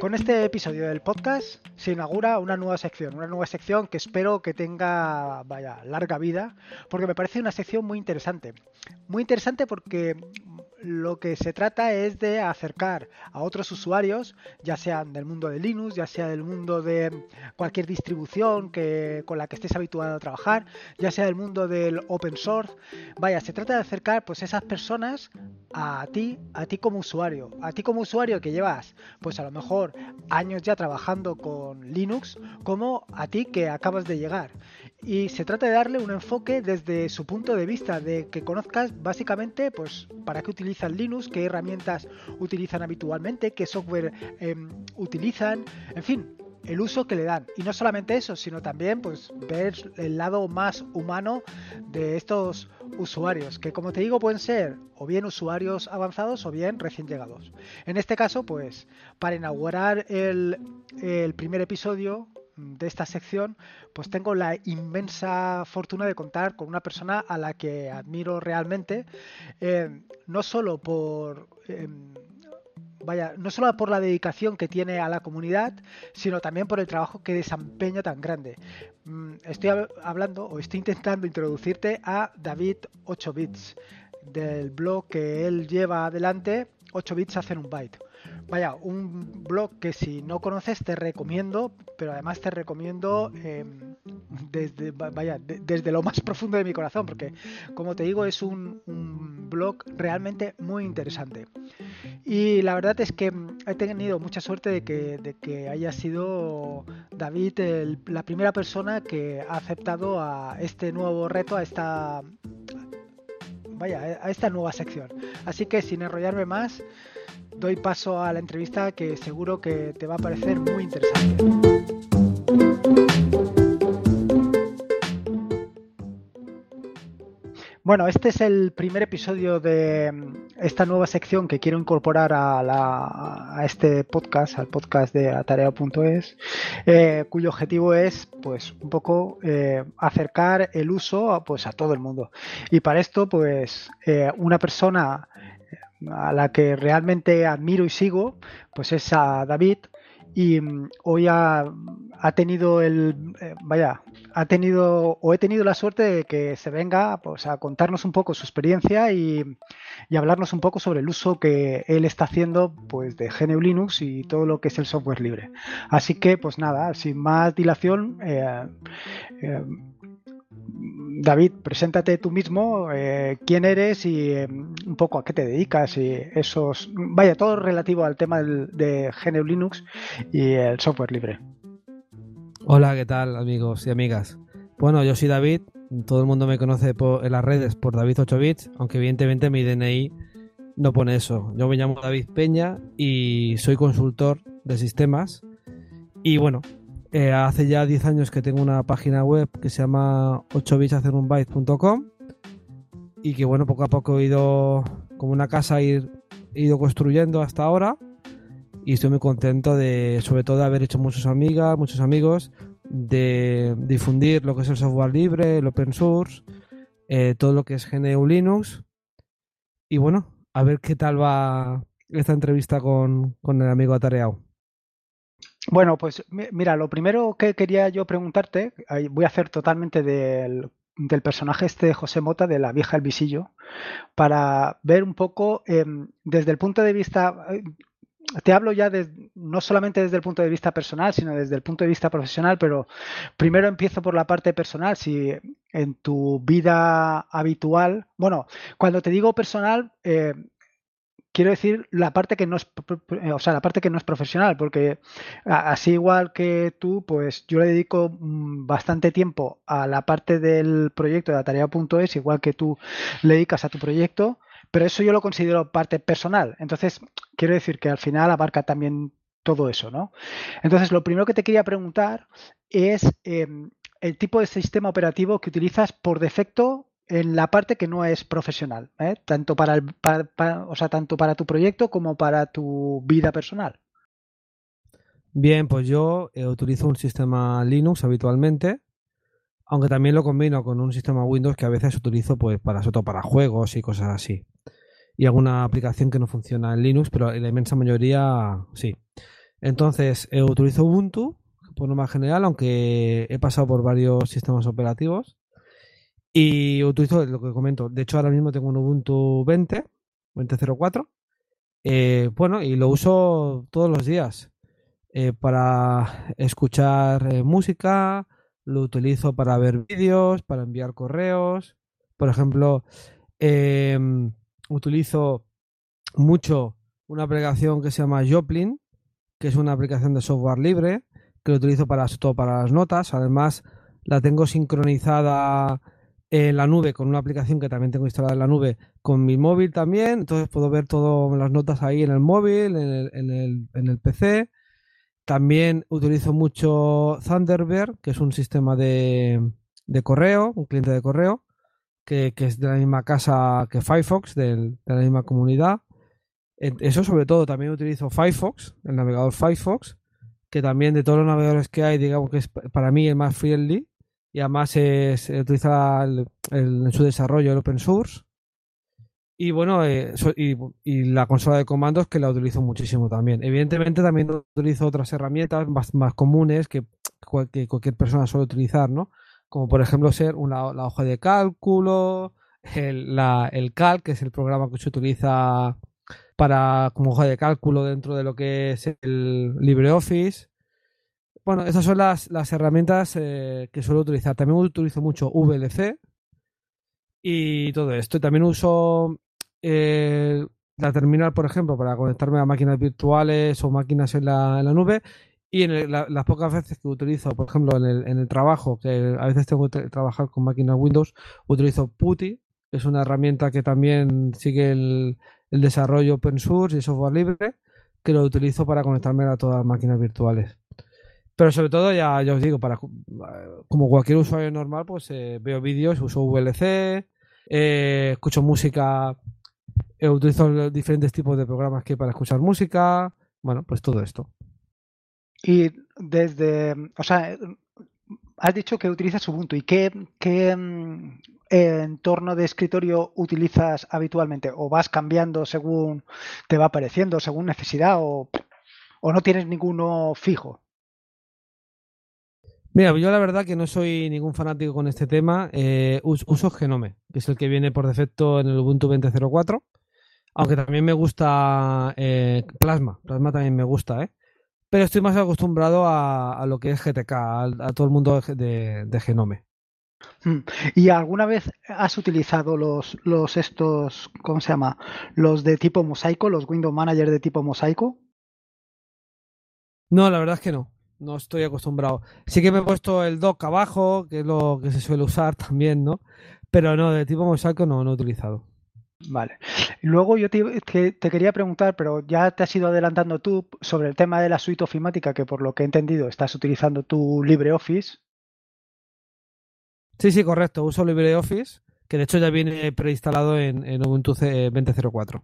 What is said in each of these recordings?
Con este episodio del podcast se inaugura una nueva sección, una nueva sección que espero que tenga, vaya, larga vida, porque me parece una sección muy interesante. Muy interesante porque lo que se trata es de acercar a otros usuarios, ya sean del mundo de Linux, ya sea del mundo de cualquier distribución que, con la que estés habituado a trabajar, ya sea del mundo del open source. Vaya, se trata de acercar pues esas personas a ti, a ti como usuario, a ti como usuario que llevas pues a lo mejor años ya trabajando con Linux, como a ti que acabas de llegar. Y se trata de darle un enfoque desde su punto de vista, de que conozcas básicamente pues para qué utilizan Linux, qué herramientas utilizan habitualmente, qué software em, utilizan, en fin, el uso que le dan. Y no solamente eso, sino también pues ver el lado más humano de estos usuarios, que como te digo pueden ser o bien usuarios avanzados o bien recién llegados. En este caso, pues para inaugurar el, el primer episodio de esta sección, pues tengo la inmensa fortuna de contar con una persona a la que admiro realmente, eh, no solo por em, vaya, no solo por la dedicación que tiene a la comunidad, sino también por el trabajo que desempeña tan grande. Mm, estoy hablando o estoy intentando introducirte a David 8 bits del blog que él lleva adelante 8 bits hacen un byte. Vaya, un blog que si no conoces te recomiendo, pero además te recomiendo em, desde, vaya, desde lo más profundo de mi corazón, porque como te digo es un, blog realmente muy interesante. Y la verdad es que he tenido mucha suerte de que, de que haya sido David la primera persona que ha aceptado a este nuevo reto, a esta vaya, a esta nueva sección. Así que sin enrollarme más, doy paso a la entrevista que seguro que te va a parecer muy interesante. Bueno, este es el primer episodio de esta nueva sección que quiero incorporar a, este podcast, al podcast de Atarea.es, eh, cuyo objetivo es, pues, un poco eh, acercar el uso a, pues, a todo el mundo. Y para esto, pues, eh, una persona a la que realmente admiro y sigo, pues es a David. Y mm, hoy ha, tenido el, eh, vaya, ha tenido o he tenido la suerte de que se venga pues, a contarnos un poco su experiencia y, hablarnos un poco sobre el uso que él está haciendo pues, de GNU Linux y todo lo que es el software libre. Así que, pues nada, sin más dilación, eh, eh, David, preséntate tú mismo, eh, quién eres y em, un poco a qué te dedicas y esos, vaya, todo relativo al tema de GNU Linux y el software libre. Hola, ¿qué tal amigos y amigas? Bueno, yo soy David, todo el mundo me conoce en las redes por David 8 bits, aunque evidentemente mi DNI no pone eso. Yo me llamo David Peña y soy consultor de sistemas y bueno, eh, hace ya 10 años que tengo una página web que se llama 8bitshacerunbyte.com y que bueno, poco a poco he ido como una casa he ido construyendo hasta ahora y estoy muy contento de sobre todo de haber hecho muchas amigas, muchos amigos, de difundir lo que es el software libre, el open source, eh, todo lo que es GNU Linux y bueno, a ver qué tal va esta entrevista con, con el amigo Atareado. Bueno, pues mira, lo primero que quería yo preguntarte, voy a hacer totalmente del, personaje este de José Mota, de la vieja El Visillo, para ver un poco em, desde el punto de vista, eh, te hablo ya no solamente desde el punto de vista personal, sino desde el punto de vista profesional, pero primero empiezo por la parte personal. Si en tu vida habitual, bueno, cuando te digo personal, eh, quiero decir la parte que no es o sea la parte que no es profesional porque así igual que tú pues yo le dedico mm, bastante tiempo a la parte del proyecto de la tarea.es igual que tú le dedicas a tu proyecto pero eso yo lo considero parte personal. Entonces quiero decir que al final abarca también todo eso no entonces lo primero que te quería preguntar es em, el tipo de sistema operativo que utilizas por defecto en la parte que no es profesional, ¿eh? tanto para, el, o sea, tanto para tu proyecto como para tu vida personal. Bien, pues yo eh, utilizo un sistema Linux habitualmente, aunque también lo combino con un sistema Windows que a veces utilizo pues para sobre para juegos y cosas así. Y alguna aplicación que no funciona en Linux, pero la inmensa mayoría sí. Entonces, eh, utilizo Ubuntu por norma general, aunque he pasado por varios sistemas operativos. Y utilizo lo que comento. De hecho, ahora mismo tengo un Ubuntu 20, 20.04. Eh, bueno, y lo uso todos los días eh, para escuchar eh, música, lo utilizo para ver vídeos, para enviar correos. Por ejemplo, em, utilizo mucho una aplicación que se llama Joplin, que es una aplicación de software libre, que lo utilizo para todo para las notas. Además, la tengo sincronizada en la nube con una aplicación que también tengo instalada en la nube con mi móvil también. Entonces puedo ver todas las notas ahí en el móvil, en el, PC. También utilizo mucho Thunderbird, que es un sistema de, correo, un cliente de correo, que, es de la misma casa que Firefox, de la misma comunidad. Eso sobre todo, también utilizo Firefox, el navegador Firefox, que también de todos los navegadores que hay, digamos que es para mí el más friendly y además es, utiliza en su desarrollo el open source. Y bueno, eh, y, la consola de comandos que la utilizo muchísimo también. Evidentemente también utilizo otras herramientas más, más comunes que, cualquier persona suele utilizar, ¿no? Como por ejemplo ser una, la hoja de cálculo, el, la, el Calc, que es el programa que se utiliza para como hoja de cálculo dentro de lo que es el LibreOffice. Bueno, esas son las, las herramientas eh, que suelo utilizar. También utilizo mucho VLC y todo esto. También uso eh, la terminal, por ejemplo, para conectarme a máquinas virtuales o máquinas en la, en la nube. Y en las pocas veces que utilizo, por ejemplo, en el, en el trabajo, que a veces tengo que trabajar con máquinas Windows, utilizo PuTTY, es una herramienta que también sigue el, el desarrollo open source y software libre, que lo utilizo para conectarme a todas las máquinas virtuales. Pero sobre todo, ya, os digo, para como cualquier usuario normal, pues eh, veo vídeos, uso VLC, eh, escucho música, eh, utilizo diferentes tipos de programas que para escuchar música, bueno, pues todo esto. Y desde, o sea, has dicho que utilizas Ubuntu. ¿Y qué, qué mm, entorno de escritorio utilizas habitualmente? ¿O vas cambiando según te va apareciendo, según necesidad? ¿O, o no tienes ninguno fijo? Mira, yo la verdad que no soy ningún fanático con este tema. Eh, uso Genome, que es el que viene por defecto en el Ubuntu 20.04. Aunque también me gusta eh, Plasma. Plasma también me gusta, ¿eh? Pero estoy más acostumbrado a, lo que es GTK, a, todo el mundo de, Genome. Mm. ¿Y alguna vez has utilizado los, los estos, ¿cómo se llama? Los de tipo mosaico, los Windows Manager de tipo mosaico? No, la verdad es que no no estoy acostumbrado. Sí que me he puesto el dock abajo, que es lo que se suele usar también, ¿no? Pero no, de tipo mosaico no, no he utilizado. Vale. Luego yo te, quería preguntar, pero ya te has ido adelantando tú sobre el tema de la suite ofimática, que por lo que he entendido estás utilizando tu LibreOffice. Sí, sí, correcto. Uso LibreOffice, que de hecho ya viene preinstalado en, en Ubuntu 20.04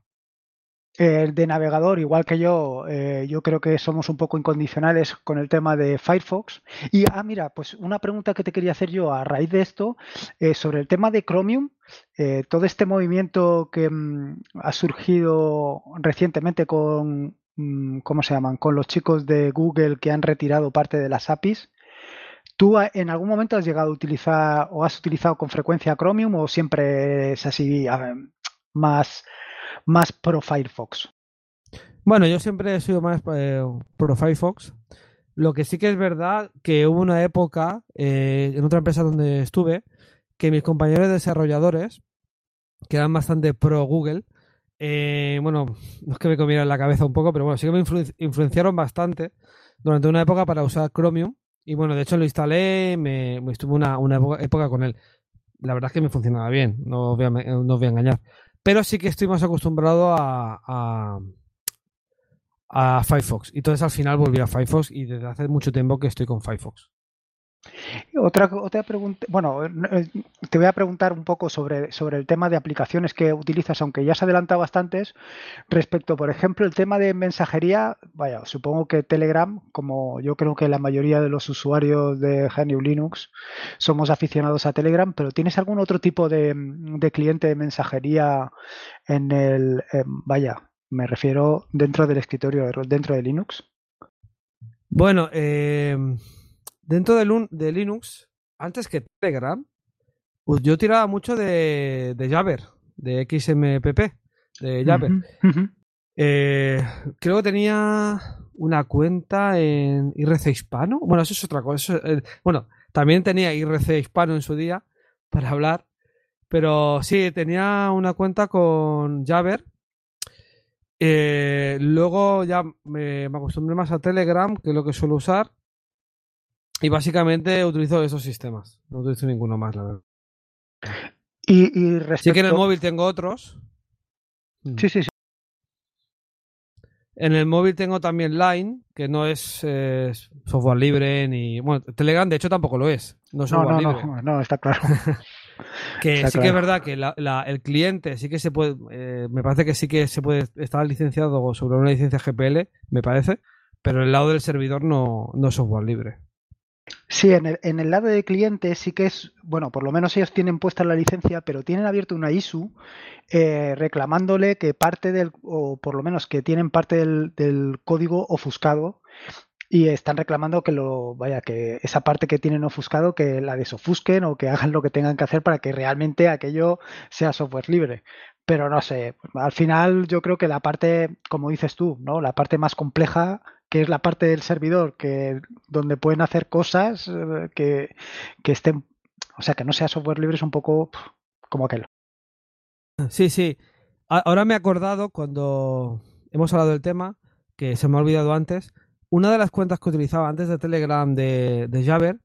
el de navegador, igual que yo, eh, yo creo que somos un poco incondicionales con el tema de Firefox. Y, ah, mira, pues una pregunta que te quería hacer yo a raíz de esto, eh, sobre el tema de Chromium, eh, todo este movimiento que mm, ha surgido recientemente con, mm, ¿cómo se llaman? Con los chicos de Google que han retirado parte de las APIs. ¿Tú en algún momento has llegado a utilizar o has utilizado con frecuencia Chromium o siempre es así más más pro Firefox? Bueno, yo siempre he sido más eh, pro Firefox. Lo que sí que es verdad que hubo una época eh, en otra empresa donde estuve que mis compañeros desarrolladores, que eran bastante pro Google, eh, bueno, no es que me comieran la cabeza un poco, pero bueno, sí que me influenciaron bastante durante una época para usar Chromium. Y bueno, de hecho lo instalé, me, estuve una, una época, con él. La verdad es que me funcionaba bien, no os voy a, no os voy a engañar. Pero sí que estoy más acostumbrado a, a, Firefox. Y entonces al final volví a Firefox y desde hace mucho tiempo que estoy con Firefox. Otra, pregunta, bueno, eh, te voy a preguntar un poco sobre, sobre el tema de aplicaciones que utilizas, aunque ya se ha adelantado bastantes, respecto, por ejemplo, el tema de mensajería, vaya, supongo que Telegram, como yo creo que la mayoría de los usuarios de GNU Linux somos aficionados a Telegram, pero ¿tienes algún otro tipo de, cliente de mensajería en el, vaya, me refiero dentro del escritorio, dentro de Linux? Bueno, eh, dentro de, de, Linux, antes que Telegram, pues yo tiraba mucho de, de Jabber, de XMPP, de Jabber. Eh, creo que tenía una cuenta en IRC Hispano. Bueno, eso es otra cosa. Eh, bueno, también tenía IRC Hispano en su día para hablar. Pero sí, tenía una cuenta con Jabber. Eh, luego ya me, acostumbré más a Telegram, que es lo que suelo usar. Y básicamente utilizo esos sistemas. No utilizo ninguno más, la verdad. Y, y Sí que en el móvil tengo otros. Sí, sí, sí. En el móvil tengo también Line, que no es eh, software libre ni. Bueno, Telegram de hecho tampoco lo es. No es software no, libre. No, no, está claro. que sí que es verdad que el cliente sí que se puede. Eh, me parece que sí que se puede estar licenciado sobre una licencia GPL, me parece. Pero el lado del servidor no, no es software libre. Sí, en el, en el, lado de cliente sí que es, bueno, por lo menos ellos tienen puesta la licencia, pero tienen abierto una ISU eh, reclamándole que parte del, o por lo menos que tienen parte del, del, código ofuscado y están reclamando que lo, vaya, que esa parte que tienen ofuscado, que la desofusquen o que hagan lo que tengan que hacer para que realmente aquello sea software libre. Pero no sé, al final yo creo que la parte, como dices tú, ¿no? La parte más compleja que es la parte del servidor que donde pueden hacer cosas eh, que, que estén, o sea, que no sea software libre es un poco como aquel. Sí, sí. Ahora me he acordado cuando hemos hablado del tema, que se me ha olvidado antes, una de las cuentas que utilizaba antes de Telegram de, de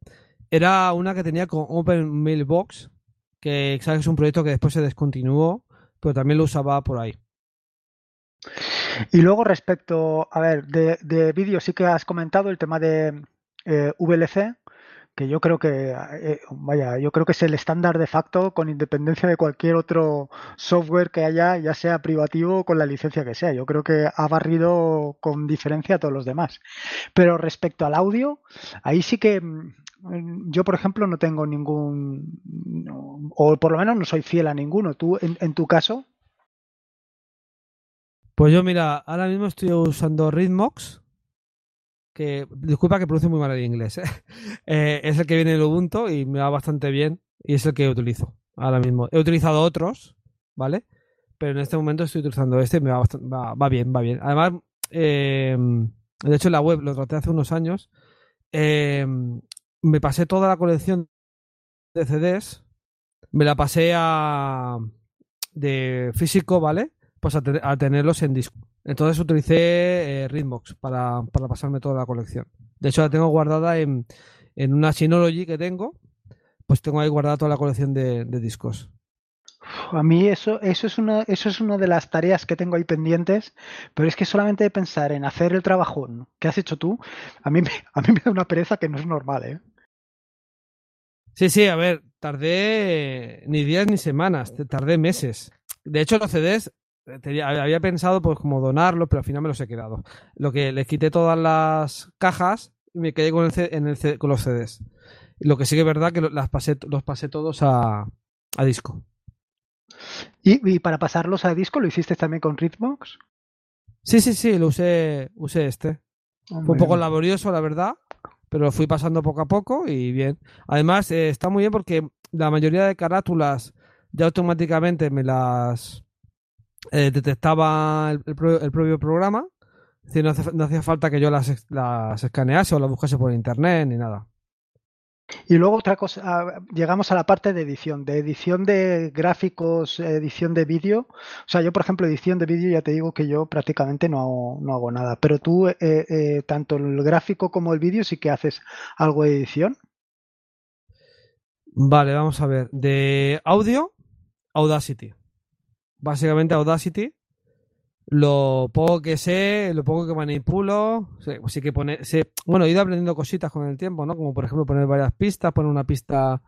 era una que tenía con Open Mailbox, que sabes es un proyecto que después se descontinuó, pero también lo usaba por ahí. Y luego respecto, a ver, de, de vídeo sí que has comentado el tema de eh, VLC, que yo creo que, eh, vaya, yo creo que es el estándar de facto con independencia de cualquier otro software que haya, ya sea privativo o con la licencia que sea. Yo creo que ha barrido con diferencia a todos los demás. Pero respecto al audio, ahí sí que mm, yo, por ejemplo, no tengo ningún, o por lo menos no soy fiel a ninguno. ¿Tú, en, en tu caso? Pues yo, mira, ahora mismo estoy usando Rhythmox, que, disculpa que produce muy mal el inglés, ¿eh? Eh, es el que viene el Ubuntu y me va bastante bien y es el que utilizo ahora mismo. He utilizado otros, ¿vale? Pero en este momento estoy utilizando este y me va, va, bien, va bien. Además, eh, de hecho en la web lo traté hace unos años, me pasé toda la colección de CDs, me la pasé a de físico, ¿vale? pues a, tenerlos en disco. Entonces utilicé eh, Rhythmox para, para, pasarme toda la colección. De hecho, la tengo guardada en, en, una Synology que tengo. Pues tengo ahí guardada toda la colección de, de discos. A mí eso, eso, es una, eso es una de las tareas que tengo ahí pendientes, pero es que solamente de pensar en hacer el trabajo que has hecho tú, a mí, me, a mí me da una pereza que no es normal, ¿eh? Sí, sí, a ver, tardé ni días ni semanas, tardé meses. De hecho, los CDs había pensado pues como donarlos, pero al final me los he quedado. Lo que les quité todas las cajas y me quedé con, el, en el, con los CDs. Lo que sí que es verdad que las pasé, los pasé todos a, a disco. ¿Y, ¿Y, para pasarlos a disco lo hiciste también con Rhythmox? Sí, sí, sí, lo usé, usé este. Oh, Fue un poco laborioso, la verdad, pero lo fui pasando poco a poco y bien. Además, eh, está muy bien porque la mayoría de carátulas ya automáticamente me las eh, detectaba el, propio programa. no, hacía falta que yo las, las escanease o las buscase por internet ni nada. Y luego otra cosa, ah, llegamos a la parte de edición, de edición de gráficos, edición de vídeo. O sea, yo por ejemplo, edición de vídeo ya te digo que yo prácticamente no hago, no hago nada, pero tú, eh, eh, tanto el gráfico como el vídeo, sí que haces algo de edición. Vale, vamos a ver. De audio, Audacity básicamente Audacity. Lo poco que sé, lo poco que manipulo, sí, que pone, bueno, he ido aprendiendo cositas con el tiempo, ¿no? Como por ejemplo poner varias pistas, poner una pista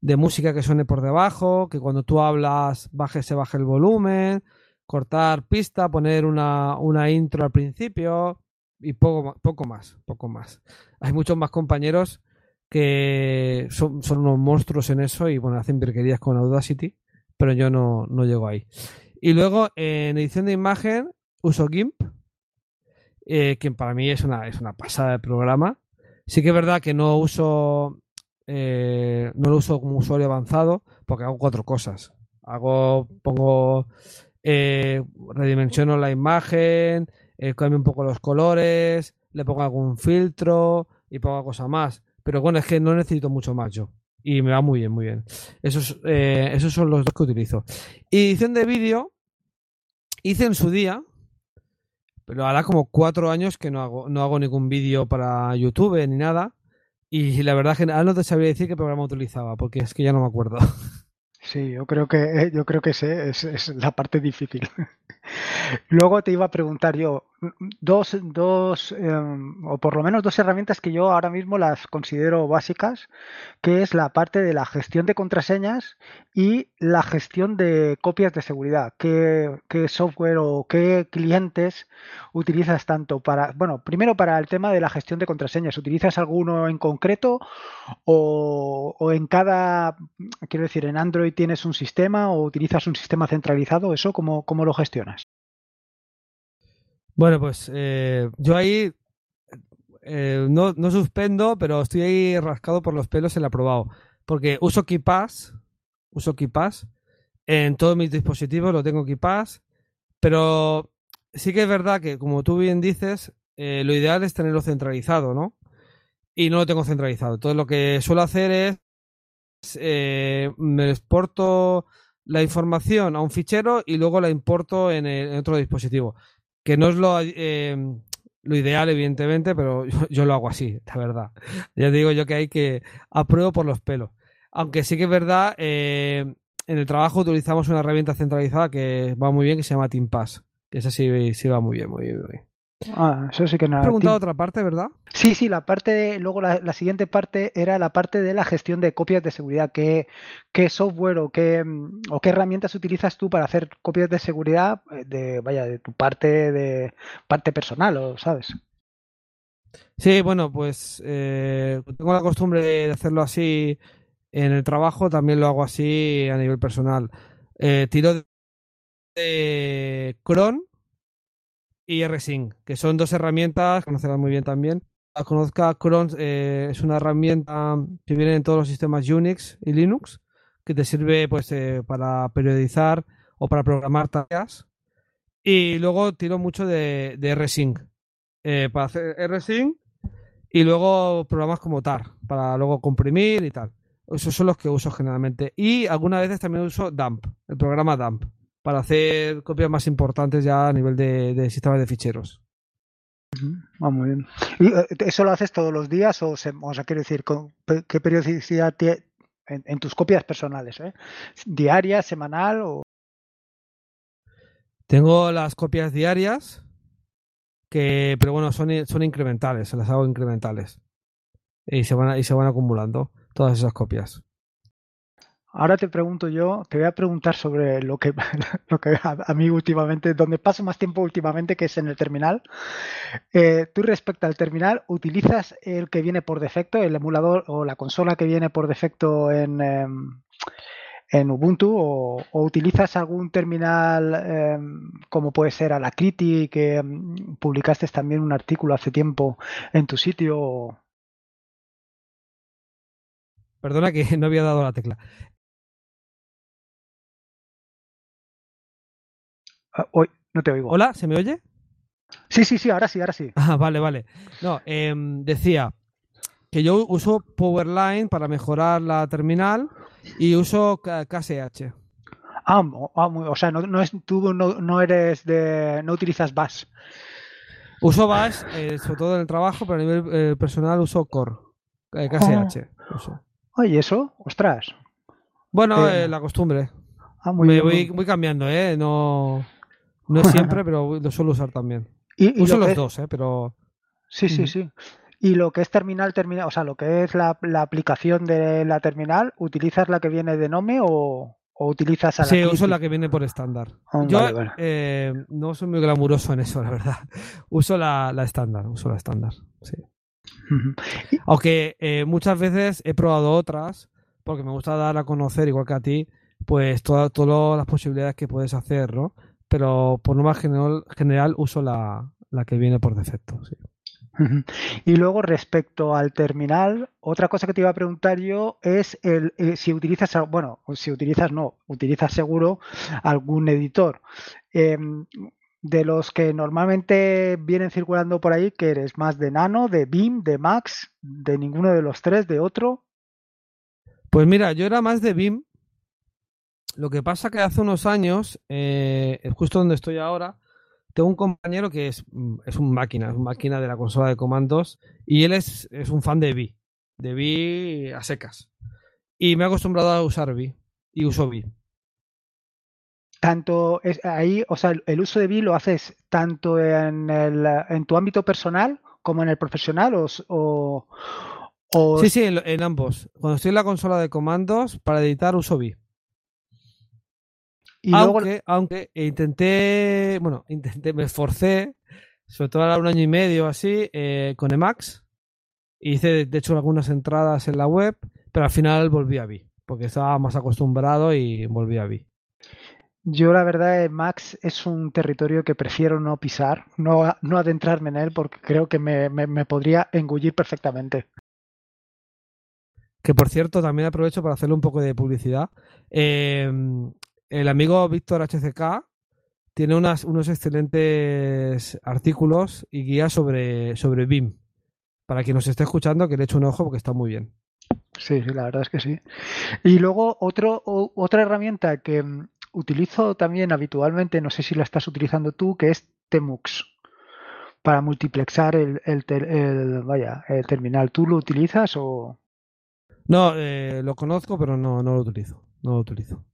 de música que suene por debajo, que cuando tú hablas baje, se baje el volumen, cortar pista, poner una, una intro al principio y poco, poco más, poco más. Hay muchos más compañeros que son, son unos monstruos en eso y bueno, hacen virquerías con Audacity pero yo no, no llego ahí. Y luego en edición de imagen uso GIMP eh, que para mí es una, es una pasada de programa. Sí que es verdad que no uso, eh, no lo uso como usuario avanzado porque hago cuatro cosas. Hago, pongo, eh, redimensiono la imagen, cambio un poco los colores, le pongo algún filtro y pongo cosas más. Pero bueno, es que no necesito mucho más yo. Y me va muy bien, muy bien. Esos, esos son los dos que utilizo. Edición de vídeo, hice en su día, pero ahora como cuatro años que no hago, no hago ningún vídeo para YouTube ni nada. Y la verdad que no te sabría decir qué programa utilizaba, porque es que ya no me acuerdo. Sí, yo creo que eh, yo creo que sé, es la parte difícil. Luego te iba a preguntar yo, dos, dos em, o por lo menos dos herramientas que yo ahora mismo las considero básicas, que es la parte de la gestión de contraseñas y la gestión de copias de seguridad. ¿Qué, qué software o qué clientes utilizas tanto para, bueno, primero para el tema de la gestión de contraseñas, ¿utilizas alguno en concreto o, o en cada, quiero decir, en Android tienes un sistema o utilizas un sistema centralizado? ¿Eso cómo, cómo lo gestionas? Bueno, pues eh, yo ahí eh, no, no, suspendo, pero estoy ahí rascado por los pelos en la aprobado. Porque uso KeePass, uso KeePass en todos mis dispositivos, lo tengo KeePass, pero sí que es verdad que, como tú bien dices, eh, lo ideal es tenerlo centralizado, ¿no? Y no lo tengo centralizado. Entonces lo que suelo hacer es me exporto la información a un fichero y luego la importo en, el, en otro dispositivo que no es lo, eh, lo ideal, evidentemente, pero yo, lo hago así, la verdad. Ya digo yo que hay que apruebo por los pelos. Aunque sí que es verdad, eh, en el trabajo utilizamos una herramienta centralizada que va muy bien, que se llama TeamPass. Que esa sí, sí va muy bien, muy bien. Muy bien. Ah, eso sí que nada. Has preguntado otra parte, ¿verdad? Sí, sí, la parte de, luego la, la, siguiente parte era la parte de la gestión de copias de seguridad. ¿Qué, qué software o qué, o qué herramientas utilizas tú para hacer copias de seguridad eh, de, vaya, de tu parte de parte personal, o sabes? Sí, bueno, pues eh, tengo la costumbre de hacerlo así en el trabajo, también lo hago así a nivel personal. Eh, tiro de Cron y RSync, que son dos herramientas, conocerás muy bien también. La conozca Cron eh, es una herramienta que viene en todos los sistemas Unix y Linux, que te sirve pues eh, para periodizar o para programar tareas. Y luego tiro mucho de, de RSync, eh, para hacer RSync y luego programas como TAR, para luego comprimir y tal. Esos son los que uso generalmente. Y algunas veces también uso DAMP, el programa DAMP para hacer copias más importantes ya a nivel de, de sistemas de ficheros. Ah, muy bien. ¿Y eh, eso lo haces todos los días o, se, o sea, quiero decir, con, qué periodicidad tiene en, en, tus copias personales? ¿eh? ¿Diaria, semanal o...? Tengo las copias diarias, que, pero bueno, son, son incrementales, se las hago incrementales. Y se, van, y se van acumulando todas esas copias. Ahora te pregunto yo, te voy a preguntar sobre lo que, lo que a, mí últimamente, donde paso más tiempo últimamente, que es en el terminal. Eh, tú respecto al terminal, ¿utilizas el que viene por defecto, el emulador o la consola que viene por defecto en, eh, en Ubuntu o, utilizas algún terminal eh, como puede ser Alacrity, que um, publicaste también un artículo hace tiempo en tu sitio? Perdona que no había dado la tecla. Hoy no te oigo. Hola, ¿se me oye? Sí, sí, sí, ahora sí, ahora sí. Ah, vale, vale. No, eh, decía que yo uso Powerline para mejorar la terminal y uso KSH. Ah, o sea, no, no es, tú no, no, eres de. no utilizas Bash. Uso Bash, eh, sobre todo en el trabajo, pero a nivel eh, personal uso Core, eh, KSH. Oh. Uso. Oye, eso, ostras. Bueno, la costumbre. Ah, muy Me bien, voy, muy... voy cambiando, ¿eh? No, no siempre, pero lo suelo usar también. ¿Y, y Uso lo los dos, ¿eh? Pero. Sí, sí, sí. Y lo que es terminal, terminal, o sea, lo que es la, la aplicación de la terminal, ¿utilizas la que viene de Nome o, o utilizas a la Sí, uso la que viene por estándar. Oh, Yo vale, vale. eh, no soy muy glamuroso en eso, la verdad. Uso la la estándar, uso la estándar. Sí. Aunque eh, muchas veces he probado otras, porque me gusta dar a conocer, igual que a ti, pues toda- todas las posibilidades que puedes hacer, ¿no? Pero por norma general, general uso la, la que viene por defecto. Sí. Y luego respecto al terminal, otra cosa que te iba a preguntar yo es el, eh, si utilizas, bueno, si utilizas no, utilizas seguro algún editor. Em, de los que normalmente vienen circulando por ahí, que eres más de Nano, de BIM, de Max, de ninguno de los tres, de otro. Pues mira, yo era más de BIM. Lo que pasa que hace unos años, eh, justo donde estoy ahora, tengo un compañero que es, mm, es un máquina, es un máquina de la consola de comandos y él es, es un fan de Vi, de Vi a secas. Y me he acostumbrado a usar Vi y uso Vi. Tanto es ahí, o sea, el uso de Vi lo haces tanto en, el, en tu ámbito personal como en el profesional o, o... Sí, sí, en, en, ambos. Cuando estoy en la consola de comandos, para editar uso Vi aunque, aunque intenté, bueno, intenté, me esforcé, sobre todo a un año y medio así, eh, con Emacs. Hice, de hecho, algunas entradas en la web, pero al final volví a Vi, porque estaba más acostumbrado y volví a Vi. Yo la verdad, Emacs es un territorio que prefiero no pisar, no, no adentrarme en él, porque creo que me, me, me podría engullir perfectamente. Que por cierto, también aprovecho para hacerle un poco de publicidad. Eh, el amigo Víctor HCK tiene unas, unos excelentes artículos y guías sobre, sobre BIM. Para quien nos esté escuchando, que le eche un ojo porque está muy bien. Sí, sí, la verdad es que sí. Y luego otro, otra herramienta que mm, utilizo también habitualmente, no sé si la estás utilizando tú, que es Temux para multiplexar el, el, vaya, el terminal. ¿Tú lo utilizas o...? No, eh, lo conozco, pero no, no lo utilizo. No lo utilizo.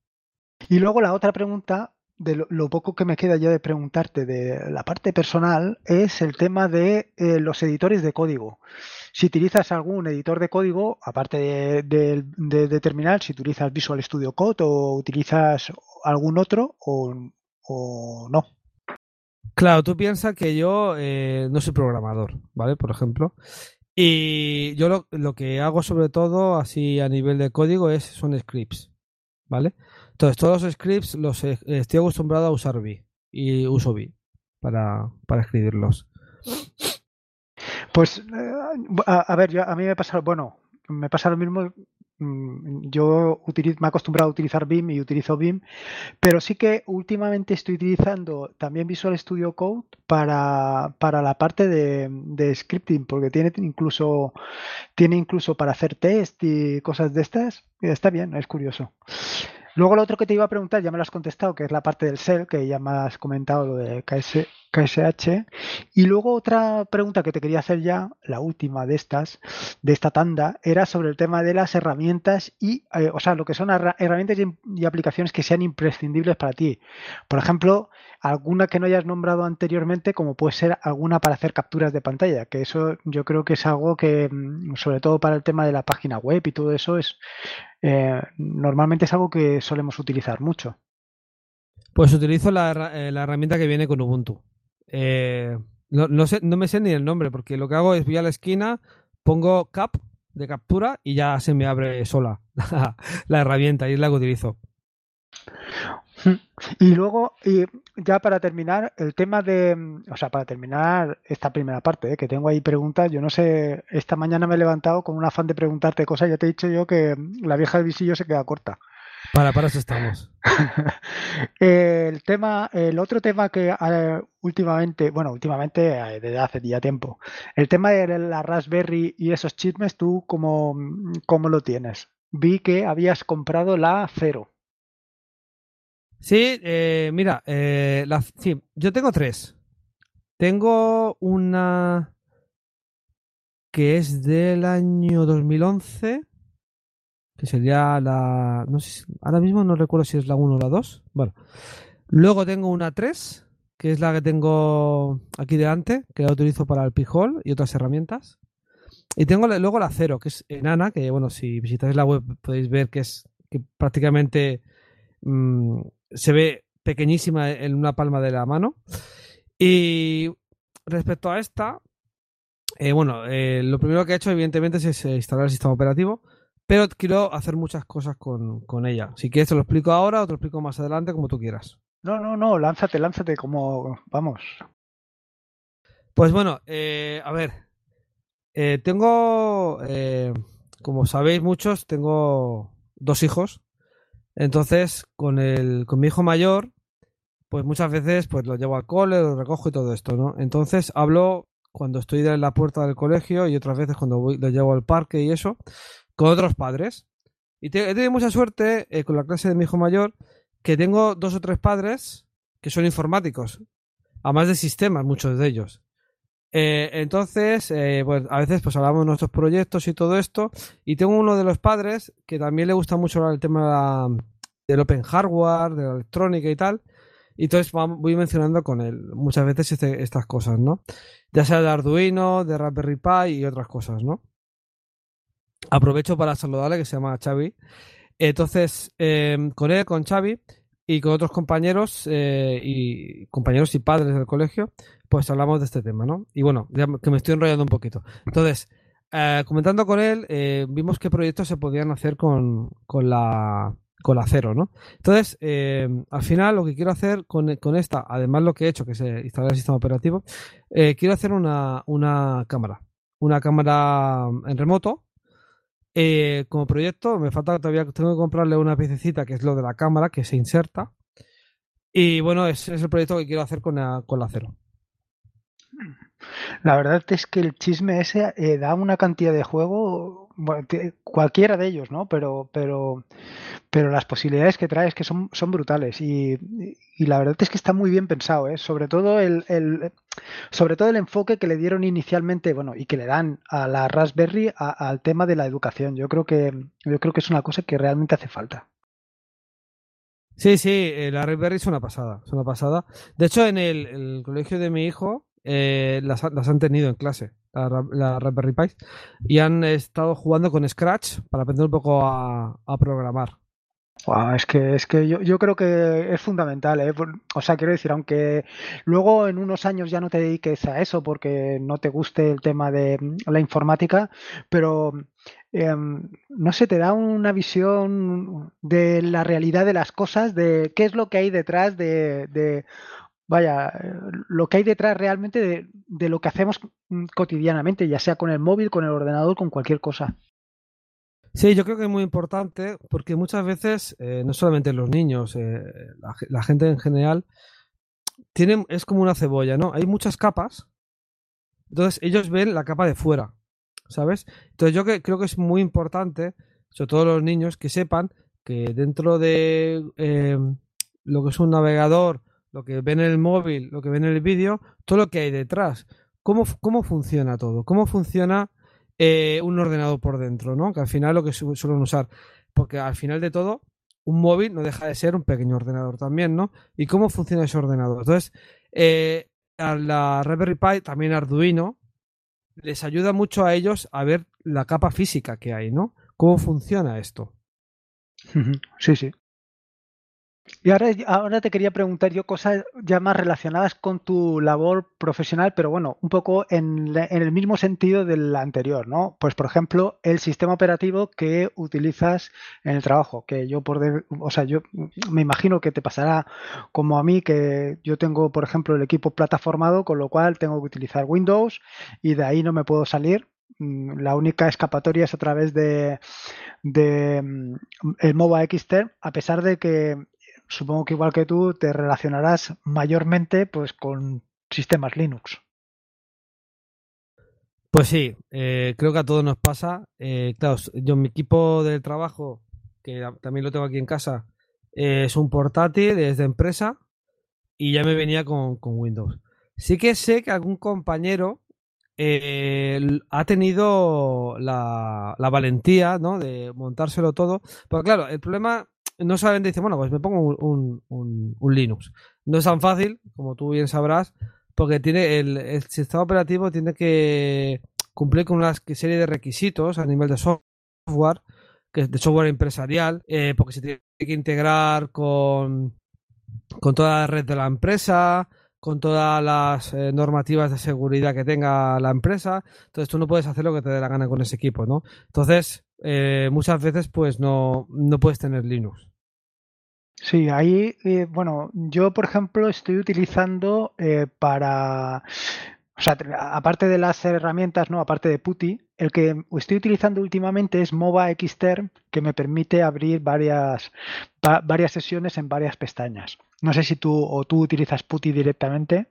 Y luego la otra pregunta, de lo, poco que me queda ya de preguntarte de la parte personal, es el tema de eh, los editores de código. Si utilizas algún editor de código, aparte de, de, Terminal, si utilizas Visual Studio Code o utilizas algún otro o, no. Claro, tú piensas que yo eh, no soy programador, ¿vale? Por ejemplo. Y yo lo, lo, que hago sobre todo, así a nivel de código, es son scripts, ¿vale? Entonces, todos los scripts los estoy acostumbrado a usar Vi y uso Vi para, para escribirlos. Pues, eh, a, ver, a mí me pasa, bueno, me pasa lo mismo. Mm, yo me he acostumbrado a utilizar BIM y utilizo BIM, pero sí que últimamente estoy utilizando también Visual Studio Code para, para la parte de, de, scripting, porque tiene incluso, tiene incluso para hacer test y cosas de estas. Está bien, es curioso. Luego lo otro que te iba a preguntar, ya me lo has contestado, que es la parte del SEL, que ya me has comentado lo de KS, KSH. Y luego otra pregunta que te quería hacer ya, la última de estas, de esta tanda, era sobre el tema de las herramientas y, eh, o sea, lo que son herramientas y, aplicaciones que sean imprescindibles para ti. Por ejemplo, alguna que no hayas nombrado anteriormente, como puede ser alguna para hacer capturas de pantalla, que eso yo creo que es algo que, mm, sobre todo para el tema de la página web y todo eso, es eh, normalmente es algo que solemos utilizar mucho. Pues utilizo la, eh, herramienta que viene con Ubuntu. Eh, no, sé, no me sé ni el nombre, porque lo que hago es voy a la esquina, pongo cap de captura y ya se me abre sola la herramienta y es la que utilizo. Y luego, y ya para terminar, el tema de, o sea, para terminar esta primera parte, ¿eh? que tengo ahí preguntas, yo no sé, esta mañana me he levantado con un afán de preguntarte cosas, ya te he dicho yo que la vieja del visillo se queda corta. Para, para eso estamos. el tema, el otro tema que eh, últimamente, bueno, últimamente eh, desde hace ya tiempo, el tema de la Raspberry y esos chismes, ¿tú cómo, cómo lo tienes? Vi que habías comprado la cero. Sí, eh, mira, eh, la, sí, yo tengo tres. Tengo una que es del año 2011, que sería la... Ahora mismo no recuerdo si es la 1 o la 2. Bueno, luego tengo una 3, que es la que tengo aquí delante, que la utilizo para el pijol y otras herramientas. Y tengo luego la 0, que es enana, que bueno, si visitáis la web podéis ver que es que prácticamente mm, se ve pequeñísima en una palma de la mano. Y respecto a esta, eh, bueno, eh, lo primero que he hecho evidentemente es eh, instalar el sistema operativo, pero quiero hacer muchas cosas con, con, ella. Si quieres te lo explico ahora o te lo explico más adelante, como tú quieras. No, no, no, lánzate, lánzate como, vamos. Pues bueno, eh, a ver, eh, tengo, eh, como sabéis muchos, tengo dos hijos. Entonces, con el, con mi hijo mayor, pues muchas veces pues lo llevo al cole, lo recojo y todo esto, ¿no? Entonces hablo cuando estoy en la puerta del colegio y otras veces cuando voy, lo llevo al parque y eso, con otros padres. Y he tenido mucha suerte eh, con la clase de mi hijo mayor, que tengo dos o tres padres que son informáticos, además de sistemas, muchos de ellos. Eh, entonces, eh, pues a veces pues hablamos de nuestros proyectos y todo esto. Y tengo uno de los padres que también le gusta mucho el tema del open hardware, de la electrónica y tal. Y entonces voy mencionando con él muchas veces este, estas cosas, ¿no? Ya sea de Arduino, de Raspberry Pi y otras cosas, ¿no? Aprovecho para saludarle, que se llama Xavi. Entonces, em, con él, con Xavi y con otros compañeros eh, y compañeros y padres del colegio, pues hablamos de este tema, ¿no? Y bueno, ya que me estoy enrollando un poquito. Entonces, eh, comentando con él, eh, vimos qué proyectos se podían hacer con, con la con la cero, ¿no? Entonces, eh, al final lo que quiero hacer con, esta, además lo que he hecho, que es instalar el sistema operativo, quiero hacer una, cámara, una cámara en remoto. Eh, como proyecto, me falta todavía, tengo que comprarle una piececita que es lo de la cámara, que se inserta. Y bueno, ese es el proyecto que quiero hacer con la, con la cero. La verdad es que el chisme ese da una cantidad de juego cualquiera de ellos, ¿no? Pero, pero, pero las posibilidades que traes que son, son brutales y, la verdad es que está muy bien pensado, ¿eh? Sobre todo el, sobre todo el enfoque que le dieron inicialmente, bueno, y que le dan a la Raspberry al tema de la educación. Yo creo que, yo creo que es una cosa que realmente hace falta. Sí, sí, eh, la Raspberry es una pasada, es una pasada. De hecho, en el, colegio de mi hijo eh, las, las han tenido en clase la, Raspberry Pi, y han estado jugando con Scratch para aprender un poco a, programar. es que, es que yo, yo, creo que es fundamental. ¿eh? O sea, quiero decir, aunque luego en unos años ya no te dediques a eso porque no te guste el tema de la informática, pero em, no sé, te da una visión de la realidad de las cosas, de qué es lo que hay detrás de vaya, lo que hay detrás realmente de, lo que hacemos cotidianamente, ya sea con el móvil, con el ordenador, con cualquier cosa. Sí, yo creo que es muy importante porque muchas veces, eh, no solamente los niños, eh, la, gente en general, tienen, es como una cebolla, ¿no? Hay muchas capas, entonces ellos ven la capa de fuera, ¿sabes? Entonces yo creo que es muy importante, sobre todo los niños, que sepan que dentro de eh, lo que es un navegador lo que ven en el móvil, lo que ven en el vídeo, todo lo que hay detrás. ¿Cómo, cómo funciona todo? ¿Cómo funciona eh, un ordenador por dentro? ¿no? Que al final lo que suelen usar. Porque al final de todo, un móvil no deja de ser un pequeño ordenador también, ¿no? ¿Y cómo funciona ese ordenador? Entonces, eh, a la Raspberry Pi, también Arduino, les ayuda mucho a ellos a ver la capa física que hay, ¿no? ¿Cómo funciona esto? Sí, sí. Y ahora, te quería preguntar yo cosas ya más relacionadas con tu labor profesional, pero bueno, un poco en, el mismo sentido del anterior, ¿no? Pues por ejemplo, el sistema operativo que utilizas en el trabajo, que yo por, o sea, yo me imagino que te pasará como a mí, que yo tengo, por ejemplo, el equipo plataformado, con lo cual tengo que utilizar Windows y de ahí no me puedo salir mm, la única escapatoria es a través de, de mm, el MOBA XT, a pesar de que supongo que igual que tú te relacionarás mayormente pues con sistemas Linux. Pues sí, eh, creo que a todos nos pasa. Eh, claro, yo mi equipo de trabajo, que también lo tengo aquí en casa, eh, es un portátil desde empresa y ya me venía con, Windows. Sí que sé que algún compañero ha tenido la, la, valentía ¿no? de montárselo todo. Pero claro, el problema no solamente dice, bueno, pues me pongo un, un, Linux. No es tan fácil, como tú bien sabrás, porque tiene el, sistema operativo tiene que cumplir con una serie de requisitos a nivel de software, que de software empresarial, eh, porque se tiene que integrar con, con toda la red de la empresa, con todas las eh, normativas de seguridad que tenga la empresa. Entonces tú no puedes hacer lo que te dé la gana con ese equipo, ¿no? Entonces, eh, muchas veces pues no, no puedes tener Linux. Sí, ahí, eh, bueno, yo por ejemplo estoy utilizando para O sea, aparte de las herramientas, no, aparte de PuTTY, el que estoy utilizando últimamente es MOBA Xterm, que me permite abrir varias, varias sesiones en varias pestañas. No sé si tú o tú utilizas PuTTY directamente.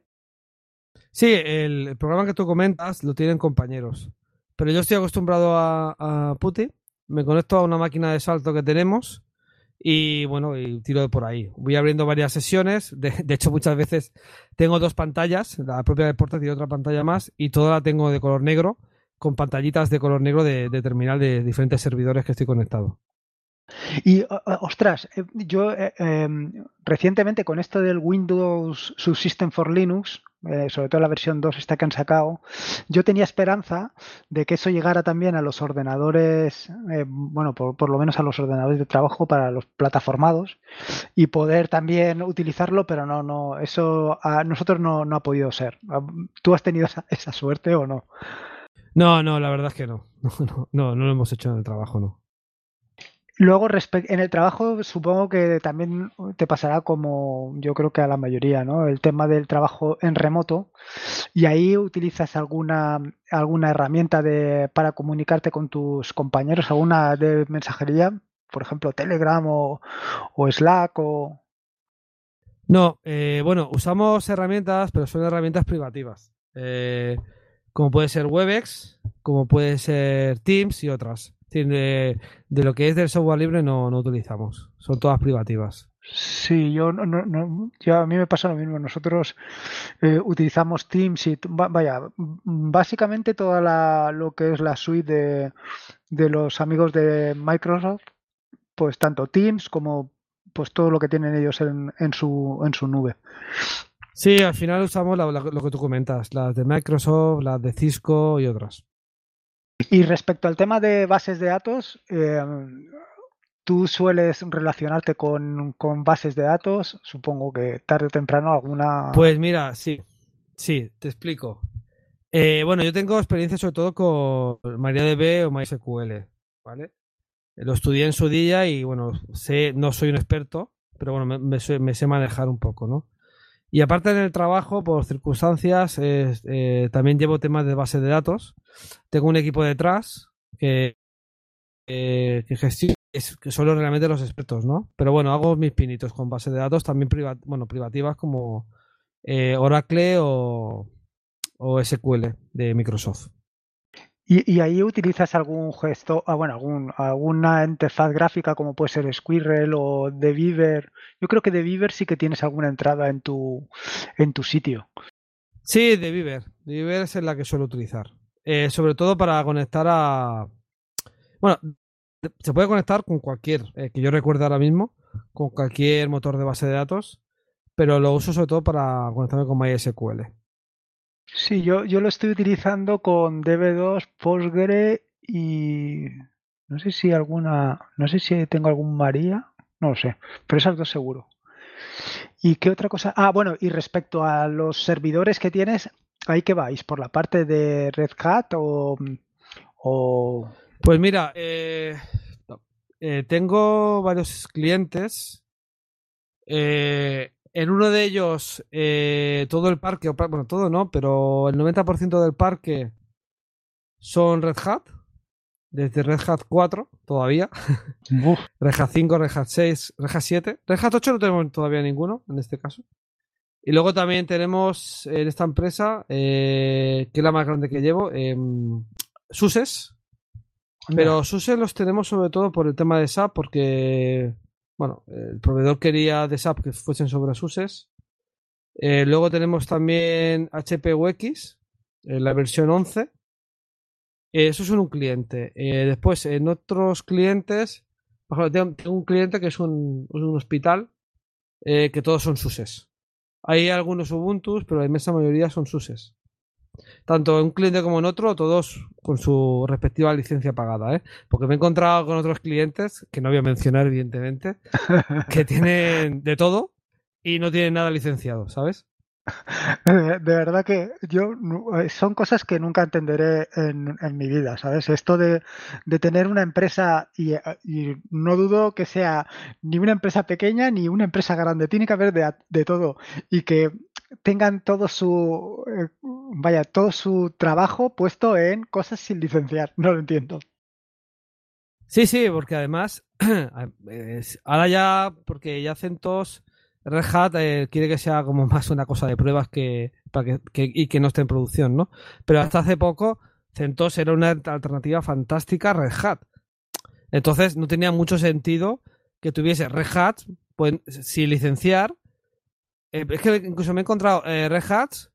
Sí, el programa que tú comentas lo tienen compañeros. Pero yo estoy acostumbrado a, a PuTTY. Me conecto a una máquina de salto que tenemos y bueno, y tiro de por ahí. Voy abriendo varias sesiones. De, hecho, muchas veces tengo dos pantallas, la propia Deportes y otra pantalla más, y toda la tengo de color negro, con pantallitas de color negro de, terminal de diferentes servidores que estoy conectado. Y ostras, eh, yo eh, em, recientemente con esto del Windows Subsystem for Linux, eh, sobre todo la versión 2 esta que han sacado, yo tenía esperanza de que eso llegara también a los ordenadores, eh, bueno, por, lo menos a los ordenadores de trabajo para los plataformados y poder también utilizarlo, pero no, no, eso a nosotros no, ha podido ser. ¿Tú has tenido esa, suerte o no? No, no, la verdad es que no. No, no, no lo hemos hecho en el trabajo, no. Luego, en el trabajo, supongo que también te pasará como yo creo que a la mayoría, ¿no? El tema del trabajo en remoto. Y ahí utilizas alguna, alguna herramienta de, para comunicarte con tus compañeros, alguna de mensajería, por ejemplo, Telegram o, Slack o. No, eh, bueno, usamos herramientas, pero son herramientas privativas. Eh, como puede ser Webex, como puede ser Teams y otras de, lo que es del software libre no, no utilizamos. Son todas privativas. Sí, yo no, no, a mí me pasa lo mismo. Nosotros eh, utilizamos Teams y vaya, básicamente toda la, lo que es la suite de, de los amigos de Microsoft, pues tanto Teams como pues todo lo que tienen ellos en, en su en su nube. Sí, al final usamos lo que tú comentas, las de Microsoft, las de Cisco y otras. Y respecto al tema de bases de datos, eh, ¿tú sueles relacionarte con, bases de datos? Supongo que tarde o temprano alguna... Pues mira, sí, sí, te explico. Eh, bueno, yo tengo experiencia sobre todo con MariaDB o MySQL, ¿vale? Lo estudié en su día y bueno, sé, no soy un experto, pero bueno, me sé manejar un poco, ¿no? Y aparte en el trabajo, por circunstancias, eh, también llevo temas de base de datos. Tengo un equipo detrás que, eh, gestiona, que son realmente los expertos, ¿no? Pero bueno, hago mis pinitos con base de datos también bueno, privativas como eh, Oracle o, o SQL de Microsoft. ¿Y, ahí utilizas algún gesto, ah, bueno, algún, alguna interfaz gráfica como puede ser Squirrel o The Beaver? Yo creo que The Beaver sí que tienes alguna entrada en tu, en tu sitio. Sí, The Beaver. Es la que suelo utilizar. Eh, sobre todo para conectar a... Bueno, se puede conectar con cualquier, eh, que yo recuerdo ahora mismo, con cualquier motor de base de datos, pero lo uso sobre todo para conectarme con MySQL. Sí, yo, yo lo estoy utilizando con DB2, Postgre y no sé si alguna, no sé si tengo algún María, no lo sé, pero esas dos seguro. ¿Y qué otra cosa? Ah, bueno, y respecto a los servidores que tienes, ¿ahí qué vais? ¿Por la parte de Red Hat o...? Pues mira, eh, eh, tengo varios clientes. Eh, en uno de ellos, eh, todo el parque, bueno, todo no, pero el 90% del parque son Red Hat. Desde Red Hat 4 todavía. Red Hat 5, Red Hat 6, Red Hat 7. Red Hat 8 no tenemos todavía ninguno en este caso. Y luego también tenemos en esta empresa, eh, que es la más grande que llevo, eh, SUSES. Pero SUSES los tenemos sobre todo por el tema de SAP, porque bueno, el proveedor quería de SAP que fuesen sobre SUSES. Eh, luego tenemos también HP UX, en la versión 11. Eh, eso es un cliente. Eh, después, en otros clientes, tengo un cliente que es un, un hospital, que todos son SUSES. Hay algunos Ubuntu, pero la inmensa mayoría son SUSES tanto en un cliente como en otro, todos con su respectiva licencia pagada, ¿eh? Porque me he encontrado con otros clientes, que no voy a mencionar evidentemente, que tienen de todo y no tienen nada licenciado, ¿sabes? De verdad que yo eh, son cosas que nunca entenderé en, mi vida, ¿sabes? Esto de, tener una empresa y, no dudo que sea ni una empresa pequeña ni una empresa grande, tiene que haber de, de todo y que tengan todo su, eh, vaya, todo su trabajo puesto en cosas sin licenciar. No lo entiendo. Sí, sí, porque además, ahora ya, porque ya CentOS, Red Hat eh, quiere que sea como más una cosa de pruebas que, para que, y que no esté en producción, ¿no? Pero hasta hace poco, CentOS era una alternativa fantástica a Red Hat. Entonces no tenía mucho sentido que tuviese Red Hat pues, sin licenciar. Eh, es que incluso me he encontrado eh, Red Hats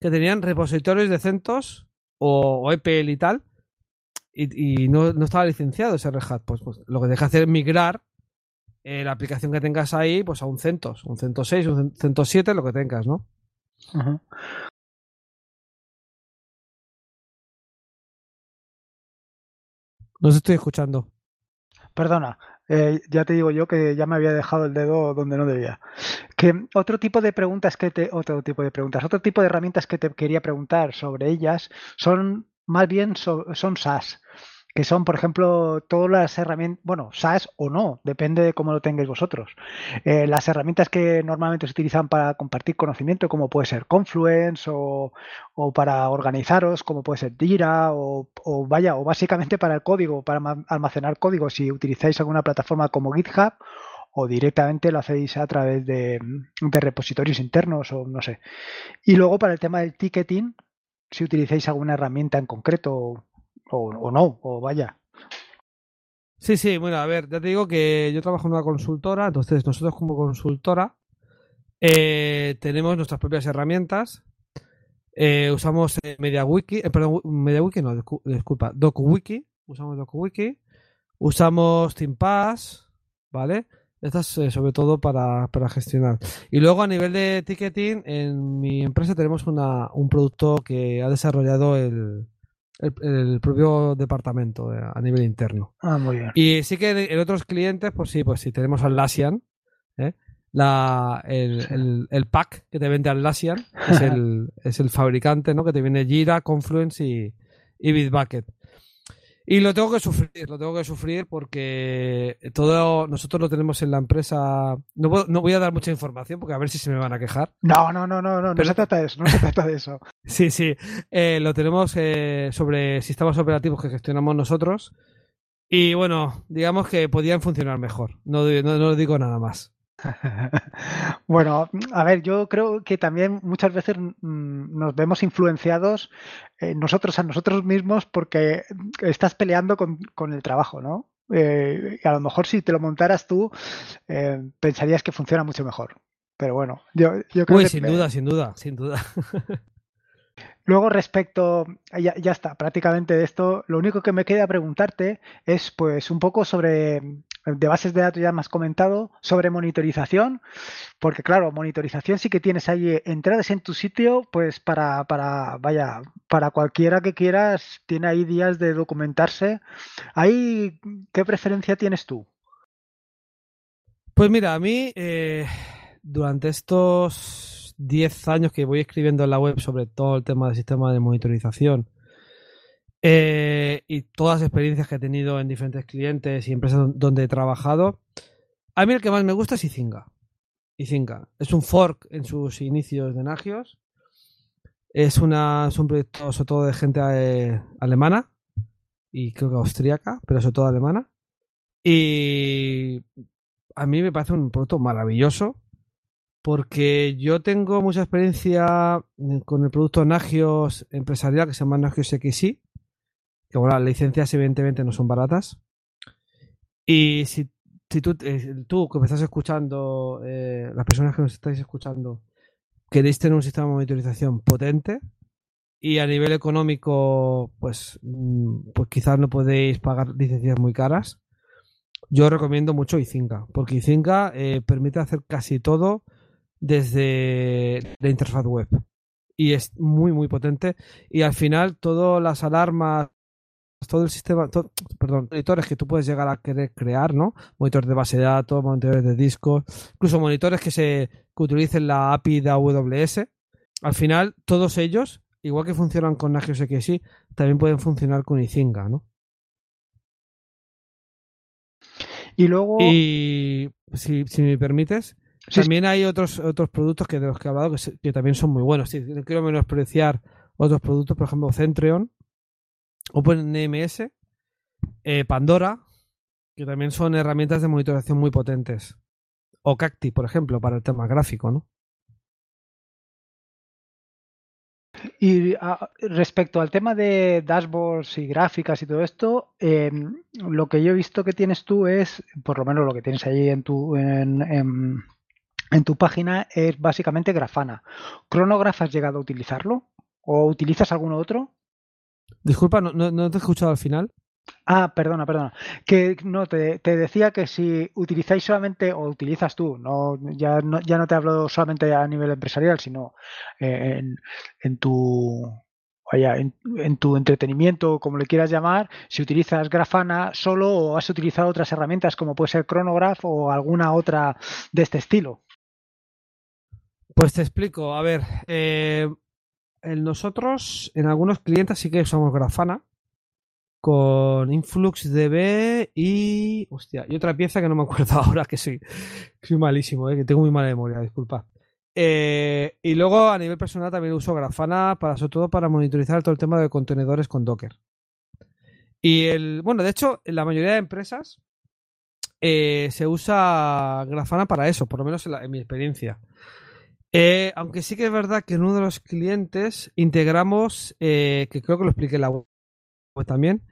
que tenían repositorios de CentOS o, o EPL y tal, y, no, estaba licenciado ese Red Hat. Pues, pues lo que deja hacer es migrar eh, la aplicación que tengas ahí pues a un CentOS, un CentOS 6, un CentOS 7, lo que tengas, ¿no? No os estoy escuchando. Perdona, eh, ya te digo yo que ya me había dejado el dedo donde no debía. Que otro tipo de preguntas que otro tipo de preguntas, otro tipo de herramientas que te quería preguntar sobre ellas son más bien son SaaS que son, por ejemplo, todas las herramientas, bueno, SaaS o no, depende de cómo lo tengáis vosotros. Eh, las herramientas que normalmente se utilizan para compartir conocimiento, como puede ser Confluence o, para organizaros, como puede ser Jira o, vaya, o básicamente para el código, para almacenar código, si utilizáis alguna plataforma como GitHub o directamente lo hacéis a través de, de repositorios internos o no sé. Y luego para el tema del ticketing, si utilizáis alguna herramienta en concreto o, no, o vaya. Sí, sí, bueno, a ver, ya te digo que yo trabajo en una consultora, entonces nosotros como consultora eh, tenemos nuestras propias herramientas. Eh, usamos eh, MediaWiki, perdón, MediaWiki no, disculpa, DocWiki, usamos DocWiki, usamos TeamPass, ¿vale? Estas sobre todo para, para, gestionar. Y luego a nivel de ticketing, en mi empresa tenemos una, un producto que ha desarrollado el, el, propio departamento a nivel interno. Ah, muy bien. Y sí que en, otros clientes, pues sí, pues sí, tenemos Atlassian, ¿eh? La, el, el, pack que te vende Atlassian es el, es el fabricante, ¿no? Que te viene Jira, Confluence y, y Bitbucket. Y lo tengo que sufrir, lo tengo que sufrir porque todo nosotros lo tenemos en la empresa. No, no voy a dar mucha información porque a ver si se me van a quejar. No, no, no, no, no, no se trata de eso, no se trata de eso. sí, sí, eh, lo tenemos eh, sobre sistemas operativos que gestionamos nosotros y bueno, digamos que podían funcionar mejor. No, no, no digo nada más. Bueno, a ver, yo creo que también muchas veces mm, nos vemos influenciados eh, nosotros a nosotros mismos porque estás peleando con, el trabajo, ¿no? Eh, y a lo mejor si te lo montaras tú, eh, pensarías que funciona mucho mejor. Pero bueno, yo, yo creo Uy, sin duda, sin duda, sin duda. Luego, respecto, ya, ya, está, prácticamente de esto, lo único que me queda preguntarte es pues un poco sobre, de bases de datos ya más comentado, sobre monitorización, porque claro, monitorización sí que tienes ahí entradas en tu sitio, pues para, para, vaya, para cualquiera que quieras, tiene ahí días de documentarse. Ahí, ¿qué preferencia tienes tú? Pues mira, a mí, eh, durante estos 10 años que voy escribiendo en la web sobre todo el tema del sistema de monitorización eh, y todas las experiencias que he tenido en diferentes clientes y empresas donde he trabajado, a mí el que más me gusta es Izinga. Izinga es un fork en sus inicios de Nagios. Es, una, un proyecto sobre todo de gente eh, alemana y creo que austríaca, pero sobre todo alemana. Y a mí me parece un producto maravilloso porque yo tengo mucha experiencia eh, con el producto Nagios empresarial que se llama Nagios XI, bueno, las licencias evidentemente no son baratas. Y si, si tú, eh, tú que me estás escuchando, eh, las personas que nos estáis escuchando, queréis tener un sistema de monitorización potente y a nivel económico, pues, mm, pues quizás no podéis pagar licencias muy caras, yo recomiendo mucho Izinga, porque Izinga permite hacer casi todo desde la interfaz web. Y es muy, muy potente. Y al final, todas las alarmas, todo el sistema, perdón, monitores que tú puedes llegar a querer crear, ¿no? Monitores de base de datos, monitores de discos, incluso monitores que se que utilicen la API de AWS. Al final, todos ellos, igual que funcionan con Nagios XI, también pueden funcionar con Izinga, ¿no? Y luego. Y si, si me permites, también hay otros otros productos que de los que he hablado que, también son muy buenos. no quiero menospreciar otros productos, por ejemplo, Centreon, OpenNMS, eh, Pandora, que también son herramientas de monitorización muy potentes. O Cacti, por ejemplo, para el tema gráfico, ¿no? Y ah, respecto al tema de dashboards y gráficas y todo esto, em, lo que yo he visto que tienes tú es, por lo menos lo que tienes ahí en tu, en, en, tu página, es básicamente Grafana. ¿Cronograph has llegado a utilizarlo? ¿O utilizas alguno otro? Disculpa, no, no te he escuchado al final. Ah, perdona, perdona. Que no, te, decía que si utilizáis solamente, o utilizas tú, no, ya, no, ya no te hablo solamente a nivel empresarial, sino eh, en, en tu vaya, en, tu entretenimiento, como le quieras llamar, si utilizas Grafana solo o has utilizado otras herramientas como puede ser Chronograph o alguna otra de este estilo. Pues te explico. A ver, eh, nosotros en algunos clientes sí que usamos Grafana con InfluxDB y. Hostia, y otra pieza que no me acuerdo ahora, que soy, soy malísimo, eh, que tengo muy mala memoria, disculpa. Eh, y luego a nivel personal también uso Grafana para sobre todo para monitorizar todo el tema de contenedores con Docker. Y el, bueno, de hecho, en la mayoría de empresas eh, se usa Grafana para eso, por lo menos en, mi experiencia. Aunque sí que es verdad que en uno de los clientes integramos, que creo que lo expliqué en la web también,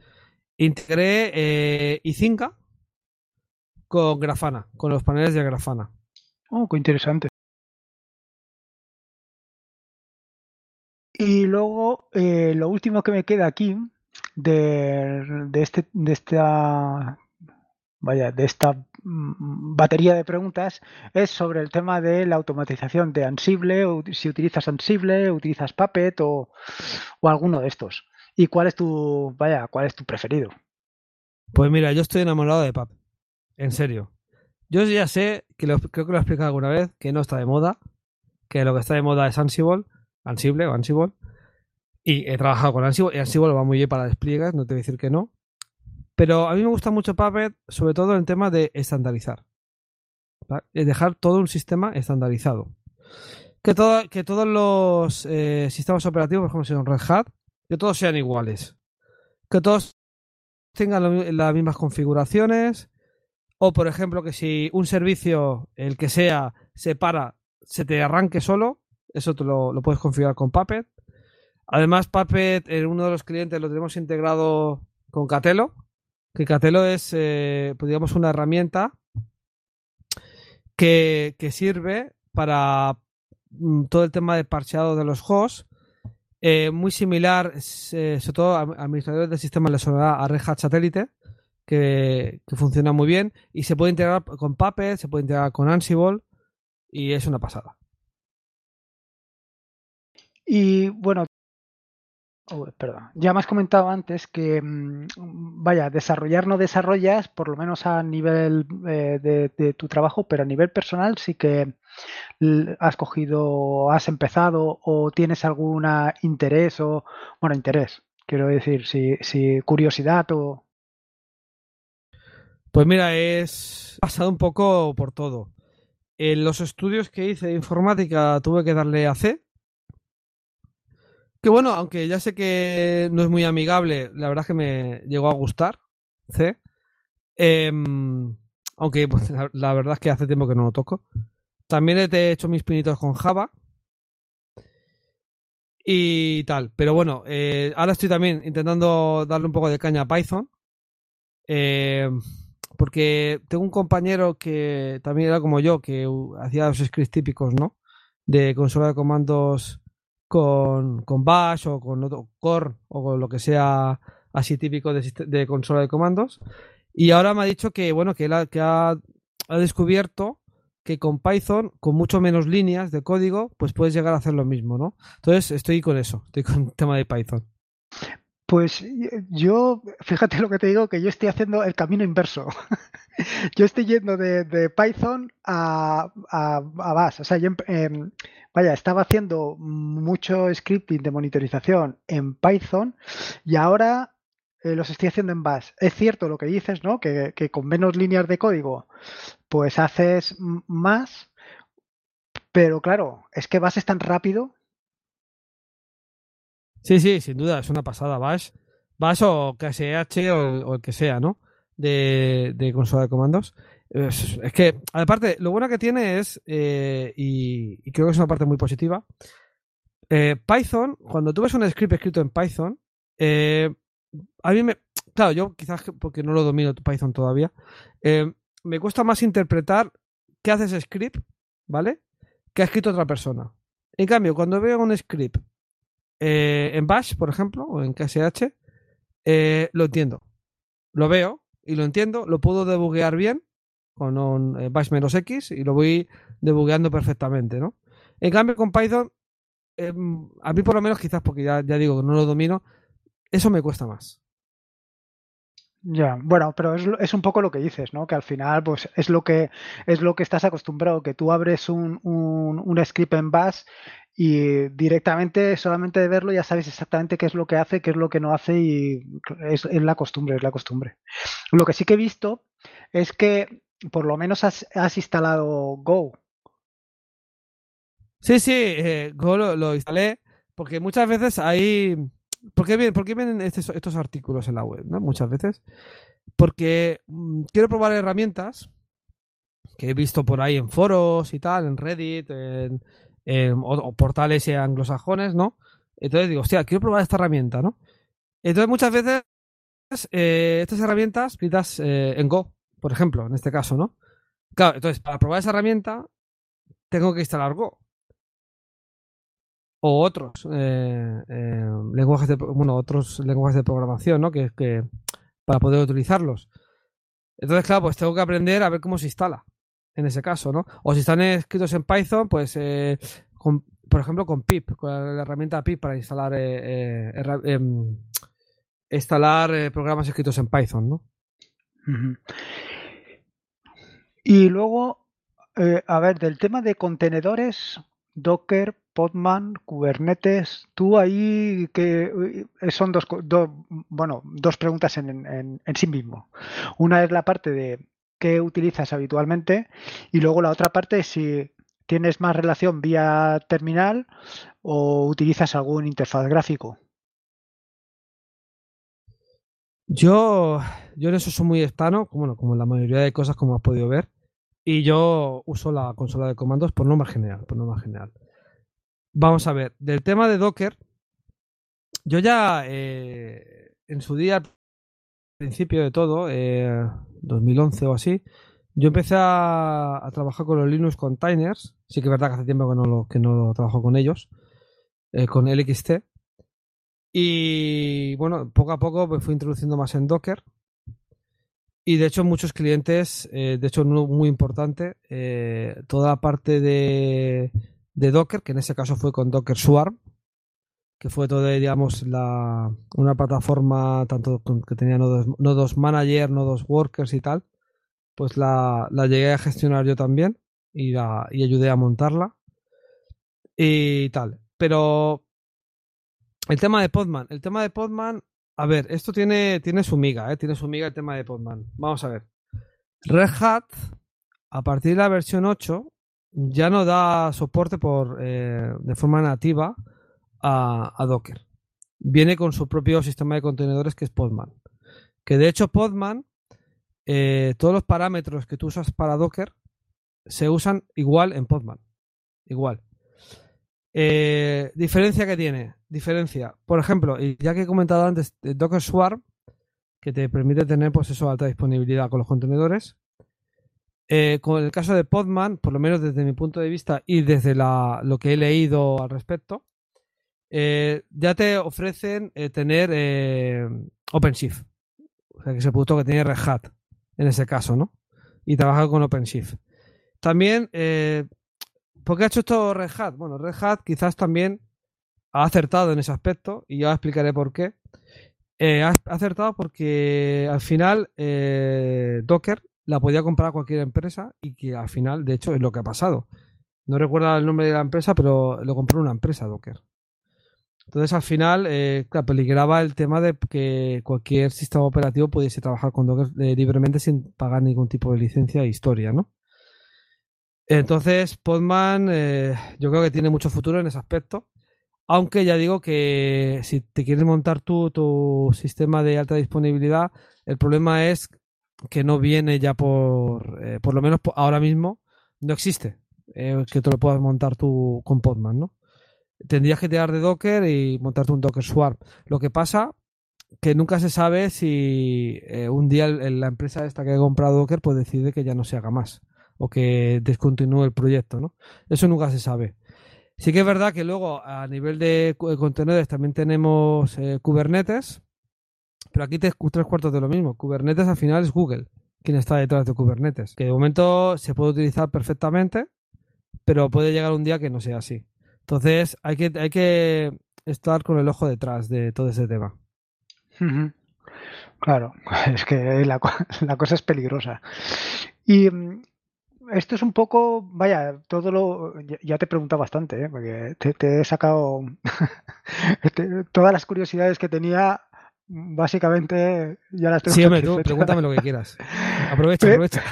integré eh, Izinga con Grafana, con los paneles de Grafana. Oh, qué interesante. Y luego, eh, lo último que me queda aquí de, de, este, de esta vaya, de esta mm, batería de preguntas es sobre el tema de la automatización de Ansible, o si utilizas Ansible, utilizas Puppet o, o alguno de estos. ¿Y cuál es tu, vaya, cuál es tu preferido? Pues mira, yo estoy enamorado de Pap. En serio. Yo ya sé, que creo que lo he explicado alguna vez, que no está de moda, que lo que está de moda es Ansible, Ansible o Ansible. Y he trabajado con Ansible, y Ansible va muy bien para despliegues, no te voy a decir que no. Pero a mí me gusta mucho Puppet, sobre todo en tema de estandarizar. Es dejar todo un sistema estandarizado. Que, que todos los eh, sistemas operativos, por ejemplo, si son Red Hat, que todos sean iguales. Que todos tengan las mismas configuraciones. O, por ejemplo, que si un servicio, el que sea, se para, se te arranque solo. Eso te lo, puedes configurar con Puppet. Además, Puppet, en uno de los clientes lo tenemos integrado con Catelo. Que Catelo es, eh, pues digamos, una herramienta que, que sirve para mm, todo el tema de parcheado de los hosts eh, muy similar, eh, sobre todo a administradores del sistema le sonará a Red Hat Satellite, que, funciona muy bien y se puede integrar con Puppet, se puede integrar con Ansible y es una pasada. Y bueno, oh, perdón, ya me has comentado antes que, mm, vaya, desarrollar no desarrollas, por lo menos a nivel eh, de, tu trabajo, pero a nivel personal sí que has cogido, has empezado o tienes alguna interés o, bueno, interés, quiero decir, si, si curiosidad o... Pues mira, es pasado un poco por todo. En los estudios que hice de informática tuve que darle a C. Que bueno, aunque ya sé que no es muy amigable, la verdad es que me llegó a gustar C. Em, aunque pues, la, verdad es que hace tiempo que no lo toco. También he hecho mis pinitos con Java. Y tal. Pero bueno, eh, ahora estoy también intentando darle un poco de caña a Python. Eh, porque tengo un compañero que también era como yo, que hacía los scripts típicos, ¿no? De consola de comandos con, con Bash o con otro Core o con lo que sea así típico de, consola de comandos. Y ahora me ha dicho que, bueno, que, él que ha, ha descubierto que con Python, con mucho menos líneas de código, pues puedes llegar a hacer lo mismo, ¿no? Entonces estoy con eso, estoy con el tema de Python. Pues yo, fíjate lo que te digo, que yo estoy haciendo el camino inverso. yo estoy yendo de, Python a, a, Bash. O sea, yo, em, vaya, estaba haciendo mucho scripting de monitorización en Python y ahora eh, los estoy haciendo en Bash. Es cierto lo que dices, ¿no? Que, con menos líneas de código, pues haces más, pero claro, es que Bash es tan rápido. Sí, sí, sin duda, es una pasada. Bash, Bash o KSH o, el que sea, ¿no? De, de consola de comandos. Es, es, que, aparte, lo bueno que tiene es, eh, y, creo que es una parte muy positiva, eh, Python, cuando tú ves un script escrito en Python, eh, a mí me... Claro, yo quizás porque no lo domino Python todavía, eh, me cuesta más interpretar qué hace ese script, ¿vale? Que ha escrito otra persona. En cambio, cuando veo un script eh, en Bash, por ejemplo, o en KSH, eh, lo entiendo. Lo veo y lo entiendo, lo puedo debuguear bien con un eh, bash menos x y lo voy debugueando perfectamente, ¿no? En cambio, con Python, eh, a mí por lo menos, quizás porque ya, ya digo que no lo domino, eso me cuesta más. Ya, bueno, pero es, es, un poco lo que dices, ¿no? Que al final, pues es lo que es lo que estás acostumbrado, que tú abres un, un, un script en Bash y directamente, solamente de verlo, ya sabes exactamente qué es lo que hace, qué es lo que no hace, y es, la costumbre, es la costumbre. Lo que sí que he visto es que por lo menos has, has instalado Go. Sí, sí, eh, Go lo, instalé porque muchas veces hay... ¿Por qué, vienen, vienen estos, estos, artículos en la web? ¿no? Muchas veces. Porque mmm, quiero probar herramientas que he visto por ahí en foros y tal, en Reddit, en, en o, portales anglosajones, ¿no? Entonces digo, hostia, quiero probar esta herramienta, ¿no? Entonces muchas veces eh, estas herramientas escritas eh, en Go, por ejemplo, en este caso, ¿no? Claro, entonces, para probar esa herramienta, tengo que instalar Go. O otros eh, eh, lenguajes de bueno, otros lenguajes de programación, ¿no? Que, para poder utilizarlos. Entonces, claro, pues tengo que aprender a ver cómo se instala. En ese caso, ¿no? O si están escritos en Python, pues eh, por ejemplo, con pip, con la herramienta pip para instalar em, instalar programas escritos en Python, ¿no? Y luego, eh, a ver, del tema de contenedores, Docker, Podman, Kubernetes, tú ahí que son dos, do, bueno, dos preguntas en, sí mismo. Una es la parte de qué utilizas habitualmente y luego la otra parte es si tienes más relación vía terminal o utilizas algún interfaz gráfico. Yo, yo en eso soy muy estano, como, la mayoría de cosas, como has podido ver. Y yo uso la consola de comandos por norma general, por norma general. Vamos a ver, del tema de Docker, yo ya eh, en su día, principio de todo, eh, 2011 o así, yo empecé a, trabajar con los Linux containers. Sí que es verdad que hace tiempo que no lo, que no trabajo con ellos, eh, con LXT. Y bueno, poco a poco me fui introduciendo más en Docker. Y de hecho, muchos clientes, eh, de hecho, uno muy importante, eh, toda la parte de, Docker, que en ese caso fue con Docker Swarm, que fue todo, digamos, la, una plataforma tanto que tenía nodos, nodos manager, nodos workers y tal, pues la, la llegué a gestionar yo también y, la, ayudé a montarla y tal. Pero el tema de Podman, el tema de Podman a ver, esto tiene, tiene su miga, ¿eh? tiene su miga el tema de Podman. Vamos a ver. Red Hat, a partir de la versión 8, ya no da soporte por, eh, de forma nativa a, Docker. Viene con su propio sistema de contenedores que es Podman. Que de hecho Podman, eh, todos los parámetros que tú usas para Docker se usan igual en Podman. Igual. Eh, diferencia que tiene, diferencia. Por ejemplo, ya que he comentado antes, Docker Swarm, que te permite tener pues eso alta disponibilidad con los contenedores. Eh, con el caso de Podman, por lo menos desde mi punto de vista y desde la, lo que he leído al respecto, eh, ya te ofrecen eh, tener eh, OpenShift. O sea, que es el producto que tiene Red Hat en ese caso, ¿no? Y trabaja con OpenShift. También ¿Por qué ha hecho esto Red Hat? Bueno, Red Hat quizás también ha acertado en ese aspecto y ya explicaré por qué. Ha acertado porque al final Docker la podía comprar cualquier empresa y que al final, de hecho, es lo que ha pasado. No recuerdo el nombre de la empresa, pero lo compró una empresa Docker. Entonces, al final, eh, peligraba el tema de que cualquier sistema operativo pudiese trabajar con Docker eh, libremente sin pagar ningún tipo de licencia e historia, ¿no? Entonces, Podman, eh, yo creo que tiene mucho futuro en ese aspecto. Aunque ya digo que si te quieres montar tú tu sistema de alta disponibilidad, el problema es que no viene ya por, eh, por lo menos ahora mismo, no existe que te lo puedas montar tú con Podman, ¿no? Tendrías que tirar de Docker y montarte un Docker Swarm. Lo que pasa que nunca se sabe si eh, un día la empresa esta que ha comprado Docker pues decide que ya no se haga más o que descontinúe el proyecto, ¿no? Eso nunca se sabe. Sí que es verdad que luego a nivel de contenedores también tenemos Kubernetes, pero aquí te tres cuartos de lo mismo. Kubernetes al final es Google quien está detrás de Kubernetes, que de momento se puede utilizar perfectamente, pero puede llegar un día que no sea así. Entonces hay que, hay que estar con el ojo detrás de todo ese tema. Claro, es que la, cosa es peligrosa. Y mm, esto es un poco, vaya, todo lo. Ya te he preguntado bastante, ¿eh? porque te, he sacado todas las curiosidades que tenía básicamente ya las tengo Sí, tú pregúntame lo que quieras. Aprovecha, aprovecha.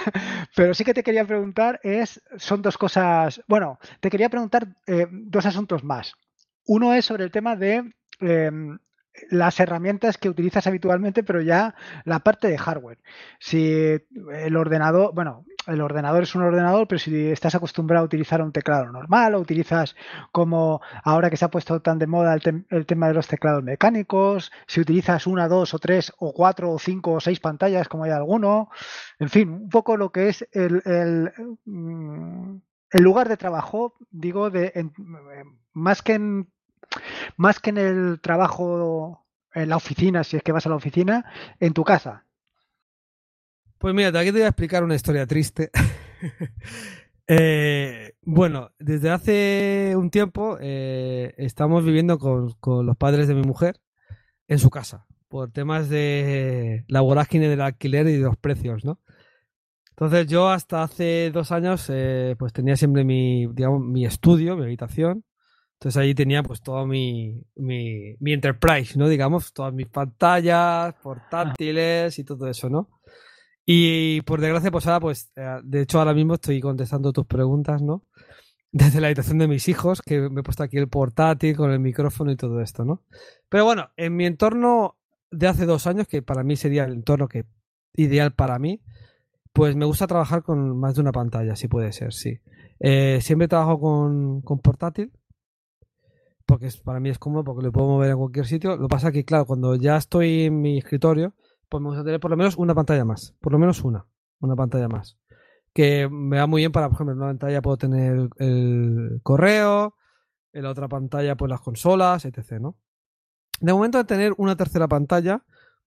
Pero sí que te quería preguntar es, son dos cosas, bueno, te quería preguntar eh, dos asuntos más. Uno es sobre el tema de em, las herramientas que utilizas habitualmente, pero ya la parte de hardware. Si el ordenador, bueno, el ordenador es un ordenador, pero si estás acostumbrado a utilizar un teclado normal o utilizas como ahora que se ha puesto tan de moda el, tema de los teclados mecánicos, si utilizas una, dos o tres o cuatro o cinco o seis pantallas como hay alguno, en fin, un poco lo que es el, el, mm, lugar de trabajo, digo, de más que en más que en el trabajo en la oficina, si es que vas a la oficina, en tu casa. Pues mira, aquí te voy a explicar una historia triste. Eh, bueno, desde hace un tiempo eh, estamos viviendo con, los padres de mi mujer en su casa por temas de la vorágine del alquiler y de los precios, ¿no? Entonces yo hasta hace dos años eh, pues tenía siempre mi, digamos, mi estudio, mi habitación, entonces ahí tenía pues todo mi, mi, mi enterprise, ¿no? Digamos, todas mis pantallas, portátiles y todo eso, ¿no? Y por desgracia, pues ahora, pues, eh, de hecho ahora mismo estoy contestando tus preguntas, ¿no? Desde la habitación de mis hijos, que me he puesto aquí el portátil con el micrófono y todo esto, ¿no? Pero bueno, en mi entorno de hace dos años, que para mí sería el entorno que ideal para mí, pues me gusta trabajar con más de una pantalla, si puede ser, sí. Eh, siempre trabajo con, con portátil, porque para mí es cómodo, porque lo puedo mover en cualquier sitio. Lo que pasa es que, claro, cuando ya estoy en mi escritorio, pues me gusta tener por lo menos una pantalla más. Por lo menos una. Una pantalla más. Que me va muy bien para, por ejemplo, en una pantalla puedo tener el correo, en la otra pantalla, pues las consolas, etc. ¿no? De momento, de tener una tercera pantalla,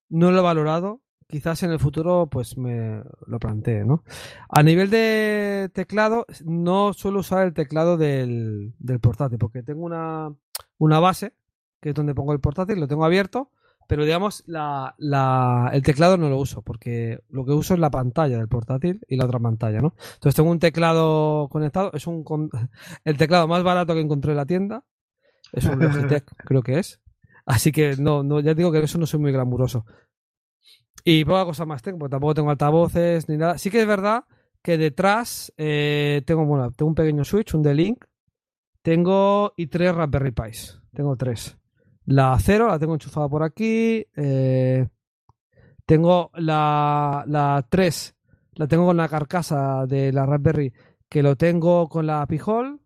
no lo he valorado. Quizás en el futuro, pues me lo plantee, ¿no? A nivel de teclado, no suelo usar el teclado del, del portátil, porque tengo una, una base, que es donde pongo el portátil, lo tengo abierto, pero digamos, la, la, el teclado no lo uso, porque lo que uso es la pantalla del portátil y la otra pantalla, ¿no? Entonces tengo un teclado conectado, es un el teclado más barato que encontré en la tienda, es un Logitech, creo que es. Así que no, no, ya digo que eso no soy muy glamuroso. Y poca cosa más tengo, porque tampoco tengo altavoces ni nada. Sí que es verdad que detrás eh, tengo, bueno, tengo un pequeño switch, un D-Link, tengo y tres Raspberry Pis. Tengo tres. La cero la tengo enchufada por aquí. Eh, tengo la, la 3, la tengo con la carcasa de la Raspberry, que lo tengo con la Pijol.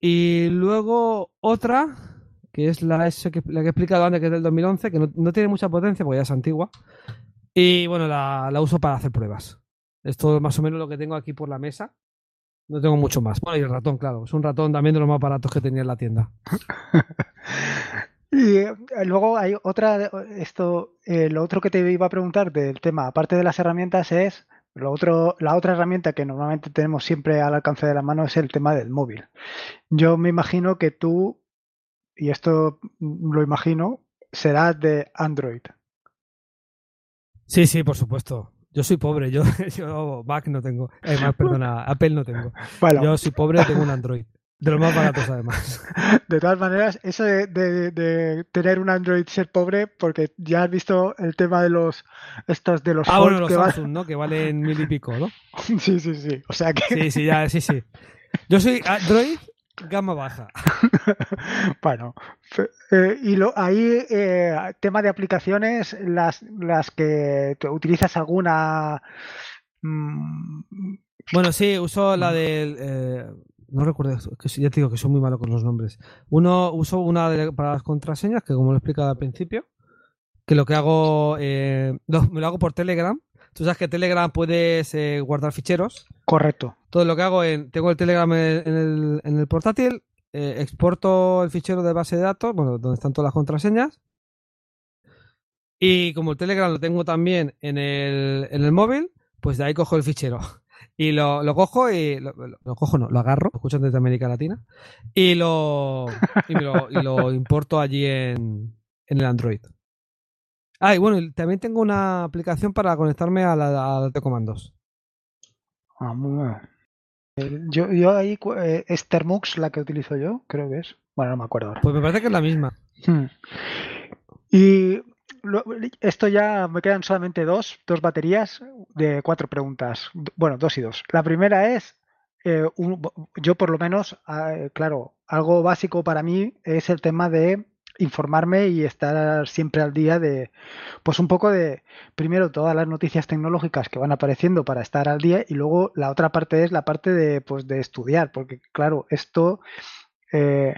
Y luego otra, que es la, que, la que he explicado antes, que es del 2011, que no, tiene mucha potencia porque ya es antigua. Y bueno, la, la uso para hacer pruebas. Es más o menos lo que tengo aquí por la mesa. No tengo mucho más. Bueno, y el ratón, claro. Es un ratón también de los más baratos que tenía en la tienda. y eh, luego hay otra, esto, eh, lo otro que te iba a preguntar del tema, aparte de las herramientas, es lo otro, la otra herramienta que normalmente tenemos siempre al alcance de la mano es el tema del móvil. Yo me imagino que tú, y esto lo imagino, será de Android. Sí, sí, por supuesto. Yo soy pobre, yo, yo Mac no tengo. Eh, perdona, Apple no tengo. Yo soy pobre, tengo un Android. De los más baratos, además. De todas maneras, eso de, tener un Android ser pobre, porque ya has visto el tema de los estos de los Ah, bueno, los que Samsung, ¿no? Que valen mil y pico, ¿no? Sí, sí, sí. O sea que. Sí, sí, ya, sí, sí. Yo soy Android gama baja. bueno, eh, y lo, ahí, eh, tema de aplicaciones, las, las que utilizas alguna... Mm, bueno, sí, uso la del... Eh, no recuerdo, que ya te digo que soy muy malo con los nombres. Uno uso una para las contraseñas, que como lo he explicado al principio, que lo que hago, me lo hago por Telegram. Tú sabes que Telegram puedes guardar ficheros. Correcto. Todo lo que hago, en, tengo el Telegram en el, en el portátil, eh, exporto el fichero de base de datos, bueno, donde están todas las contraseñas. Y como el Telegram lo tengo también en el, en el móvil, pues de ahí cojo el fichero. Y lo, lo cojo y lo, cojo, no, lo agarro, lo escuchan desde América Latina, y lo, y lo, y lo importo allí en, en el Android. Ah, y bueno, también tengo una aplicación para conectarme a la, a de comandos. Ah, muy bien. Eh, yo, yo ahí, eh, Estermux, la que utilizo yo, creo que es. Bueno, no me acuerdo ahora. Pues me parece que es la misma. Hmm. Y esto ya me quedan solamente dos, dos baterías de cuatro preguntas. Bueno, dos y dos. La primera es, eh, yo por lo menos, ah, claro, algo básico para mí es el tema de informarme y estar siempre al día de, pues un poco de, primero, todas las noticias tecnológicas que van apareciendo para estar al día y luego la otra parte es la parte de, pues, de estudiar, porque claro, esto, eh,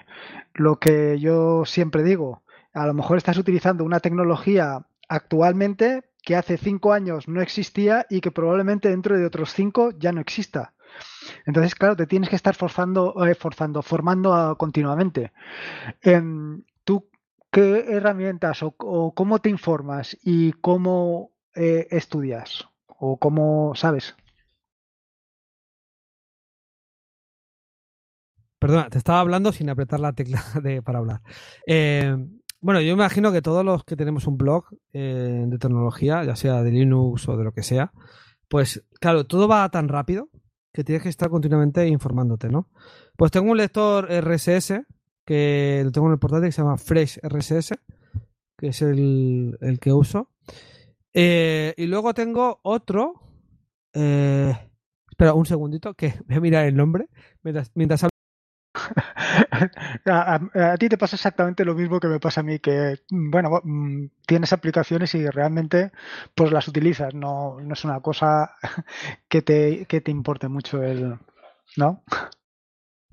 lo que yo siempre digo, a lo mejor estás utilizando una tecnología actualmente que hace cinco años no existía y que probablemente dentro de otros cinco ya no exista. Entonces, claro, te tienes que estar forzando, eh, forzando formando continuamente. Em, ¿Qué herramientas o, cómo te informas y cómo eh, estudias? ¿O cómo sabes? Perdona, te estaba hablando sin apretar la tecla de, para hablar. Eh, bueno, yo imagino que todos los que tenemos un blog eh, de tecnología, ya sea de Linux o de lo que sea, pues claro, todo va tan rápido que tienes que estar continuamente informándote, ¿no? Pues tengo un lector RSS que lo tengo en el portátil que se llama Fresh RSS, que es el, que uso. Eh, y luego tengo otro. Eh, espera un segundito, que voy a mirar el nombre mientras, mientras a, ti te pasa exactamente lo mismo que me pasa a mí, que bueno, mm, tienes aplicaciones y realmente pues las utilizas, no, no es una cosa que te, que te importe mucho el, ¿no?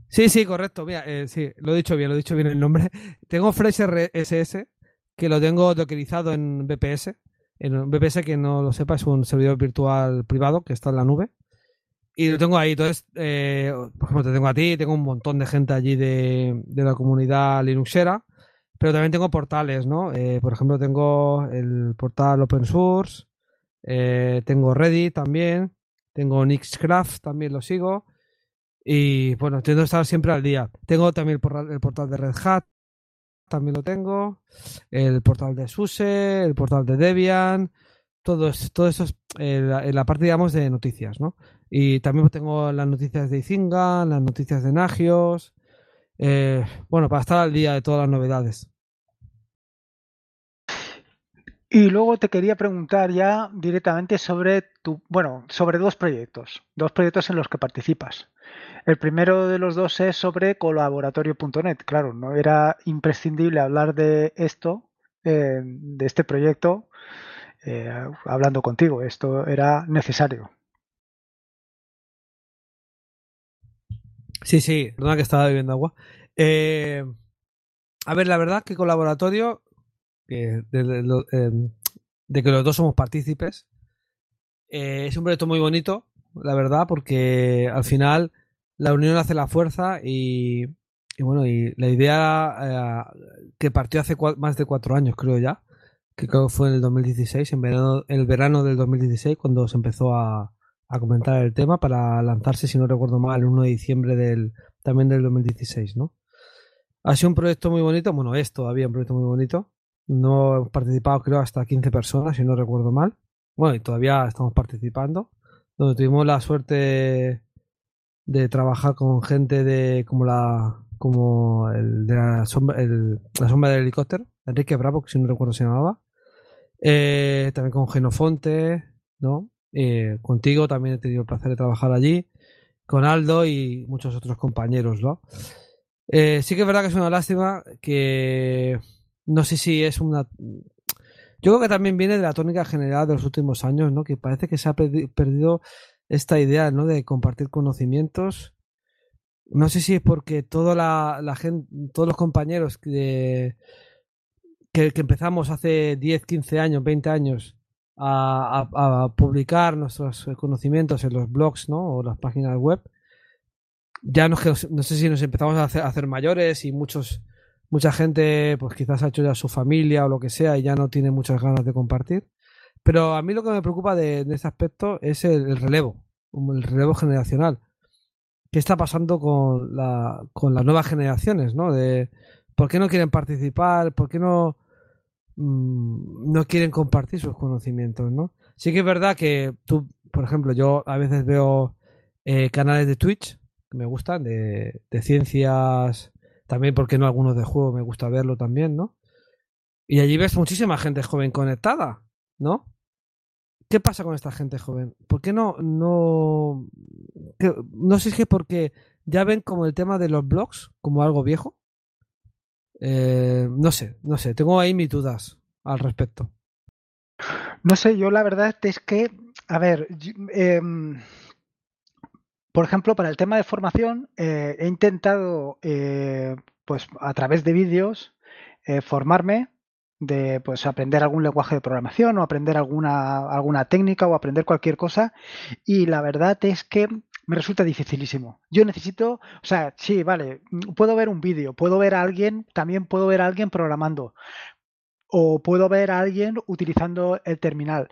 Sí, sí, correcto. Mira, eh, sí, lo he dicho bien, lo he dicho bien el nombre. Tengo Fresh RSS, que lo tengo dockerizado en BPS. En BPS, que no lo sepa, es un servidor virtual privado que está en la nube. Y lo tengo ahí. Entonces, eh, por ejemplo, te tengo a ti, tengo un montón de gente allí de, la comunidad Linuxera. Pero también tengo portales, ¿no? Eh, por ejemplo, tengo el portal Open Source, tengo Reddit también, tengo Nixcraft, también lo sigo. Y bueno, intento estar siempre al día. Tengo también el portal, de Red Hat, también lo tengo. El portal de SUSE, el portal de Debian. Todo, todo eso es en la, parte, digamos, de noticias, ¿no? Y también tengo las noticias de Izinga, las noticias de Nagios. Eh, bueno, para estar al día de todas las novedades. Y luego te quería preguntar ya directamente sobre tu, bueno, sobre dos proyectos, dos proyectos en los que participas. El primero de los dos es sobre colaboratorio.net. Claro, no era imprescindible hablar de esto, eh, de este proyecto, eh, hablando contigo. Esto era necesario. Sí, sí, perdona que estaba bebiendo agua. Eh, a ver, la verdad que colaboratorio, de, de, que los dos somos partícipes, es un proyecto muy bonito, la verdad, porque al final la unión hace la fuerza y, bueno, y la idea eh, que partió hace más de cuatro años, creo ya, que creo que fue en el 2016, en, verano, el verano del 2016, cuando se empezó a, a comentar el tema para lanzarse, si no recuerdo mal, el 1 de diciembre del, también del 2016, ¿no? Ha sido un proyecto muy bonito, bueno, es todavía un proyecto muy bonito. No hemos participado, creo, hasta 15 personas, si no recuerdo mal. Bueno, y todavía estamos participando. Donde tuvimos la suerte de trabajar con gente de como la como el de la sombra, el, la sombra del helicóptero, Enrique Bravo, que si no recuerdo se llamaba. Eh, también con Genofonte, ¿no? Eh, contigo también he tenido el placer de trabajar allí, con Aldo y muchos otros compañeros, ¿no? Eh, sí que es verdad que es una lástima que no sé si es una... Yo creo que también viene de la tónica general de los últimos años, ¿no? Que parece que se ha perdido esta idea, ¿no? De compartir conocimientos. No sé si es porque toda la, gente, todos los compañeros que, que, empezamos hace 10, 15 años, 20 años a, publicar nuestros conocimientos en los blogs, ¿no? O las páginas web, ya no, no sé si nos empezamos a hacer, a hacer mayores y muchos mucha gente pues quizás ha hecho ya su familia o lo que sea y ya no tiene muchas ganas de compartir. Pero a mí lo que me preocupa de, este aspecto es el, relevo, el relevo generacional. ¿Qué está pasando con, la, con las nuevas generaciones? ¿no? ¿Por qué no quieren participar? ¿Por qué no, mm, no quieren compartir sus conocimientos? ¿no? Sí que es verdad que tú, por ejemplo, yo a veces veo eh, canales de Twitch que me gustan, de ciencias también, porque no? Algunos de juego me gusta verlo también, ¿no? Y allí ves muchísima gente joven conectada, ¿no? ¿Qué pasa con esta gente joven? ¿Por qué no, no, no sé si es porque ya ven como el tema de los blogs como algo viejo? Eh, no sé, no sé, tengo ahí mis dudas al respecto. No sé, yo la verdad es que, a ver, em, por ejemplo, para el tema de formación, eh, he intentado, eh, pues a través de vídeos, eh, formarme de pues aprender algún lenguaje de programación o aprender alguna, alguna técnica o aprender cualquier cosa y la verdad es que me resulta dificilísimo. Yo necesito, o sea, sí, vale, puedo ver un vídeo, puedo ver a alguien, también puedo ver a alguien programando o puedo ver a alguien utilizando el terminal,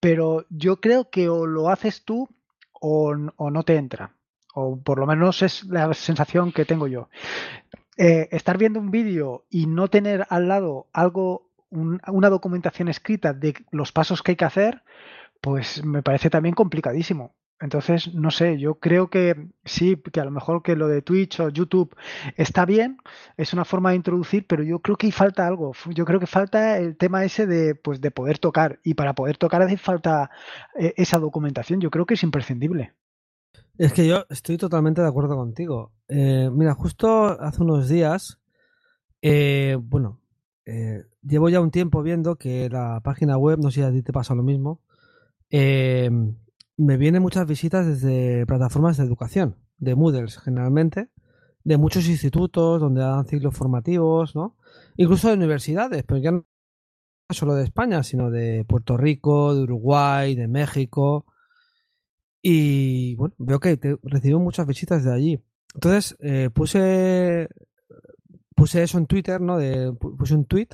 pero yo creo que o lo haces tú o, no te entra. O por lo menos es la sensación que tengo yo. Eh, estar viendo un vídeo y no tener al lado algo, una documentación escrita de los pasos que hay que hacer, pues me parece también complicadísimo. Entonces, no sé, yo creo que sí, que a lo mejor que lo de Twitch o YouTube está bien, es una forma de introducir, pero yo creo que falta algo. Yo creo que falta el tema ese de, pues, de poder tocar. Y para poder tocar hace falta eh, esa documentación. Yo creo que es imprescindible. Es que yo estoy totalmente de acuerdo contigo. Eh, mira, justo hace unos días, eh, bueno, llevo ya un tiempo viendo que la página web, no sé si a ti te pasa lo mismo, me vienen muchas visitas desde plataformas de educación, de Moodles generalmente, de muchos institutos donde dan ciclos formativos, ¿no? Incluso de universidades, pero ya no solo de España, sino de Puerto Rico, de Uruguay, de México. Y bueno, veo que recibo muchas visitas de allí. Entonces eh, puse puse eso en Twitter, ¿no? De, puse un tweet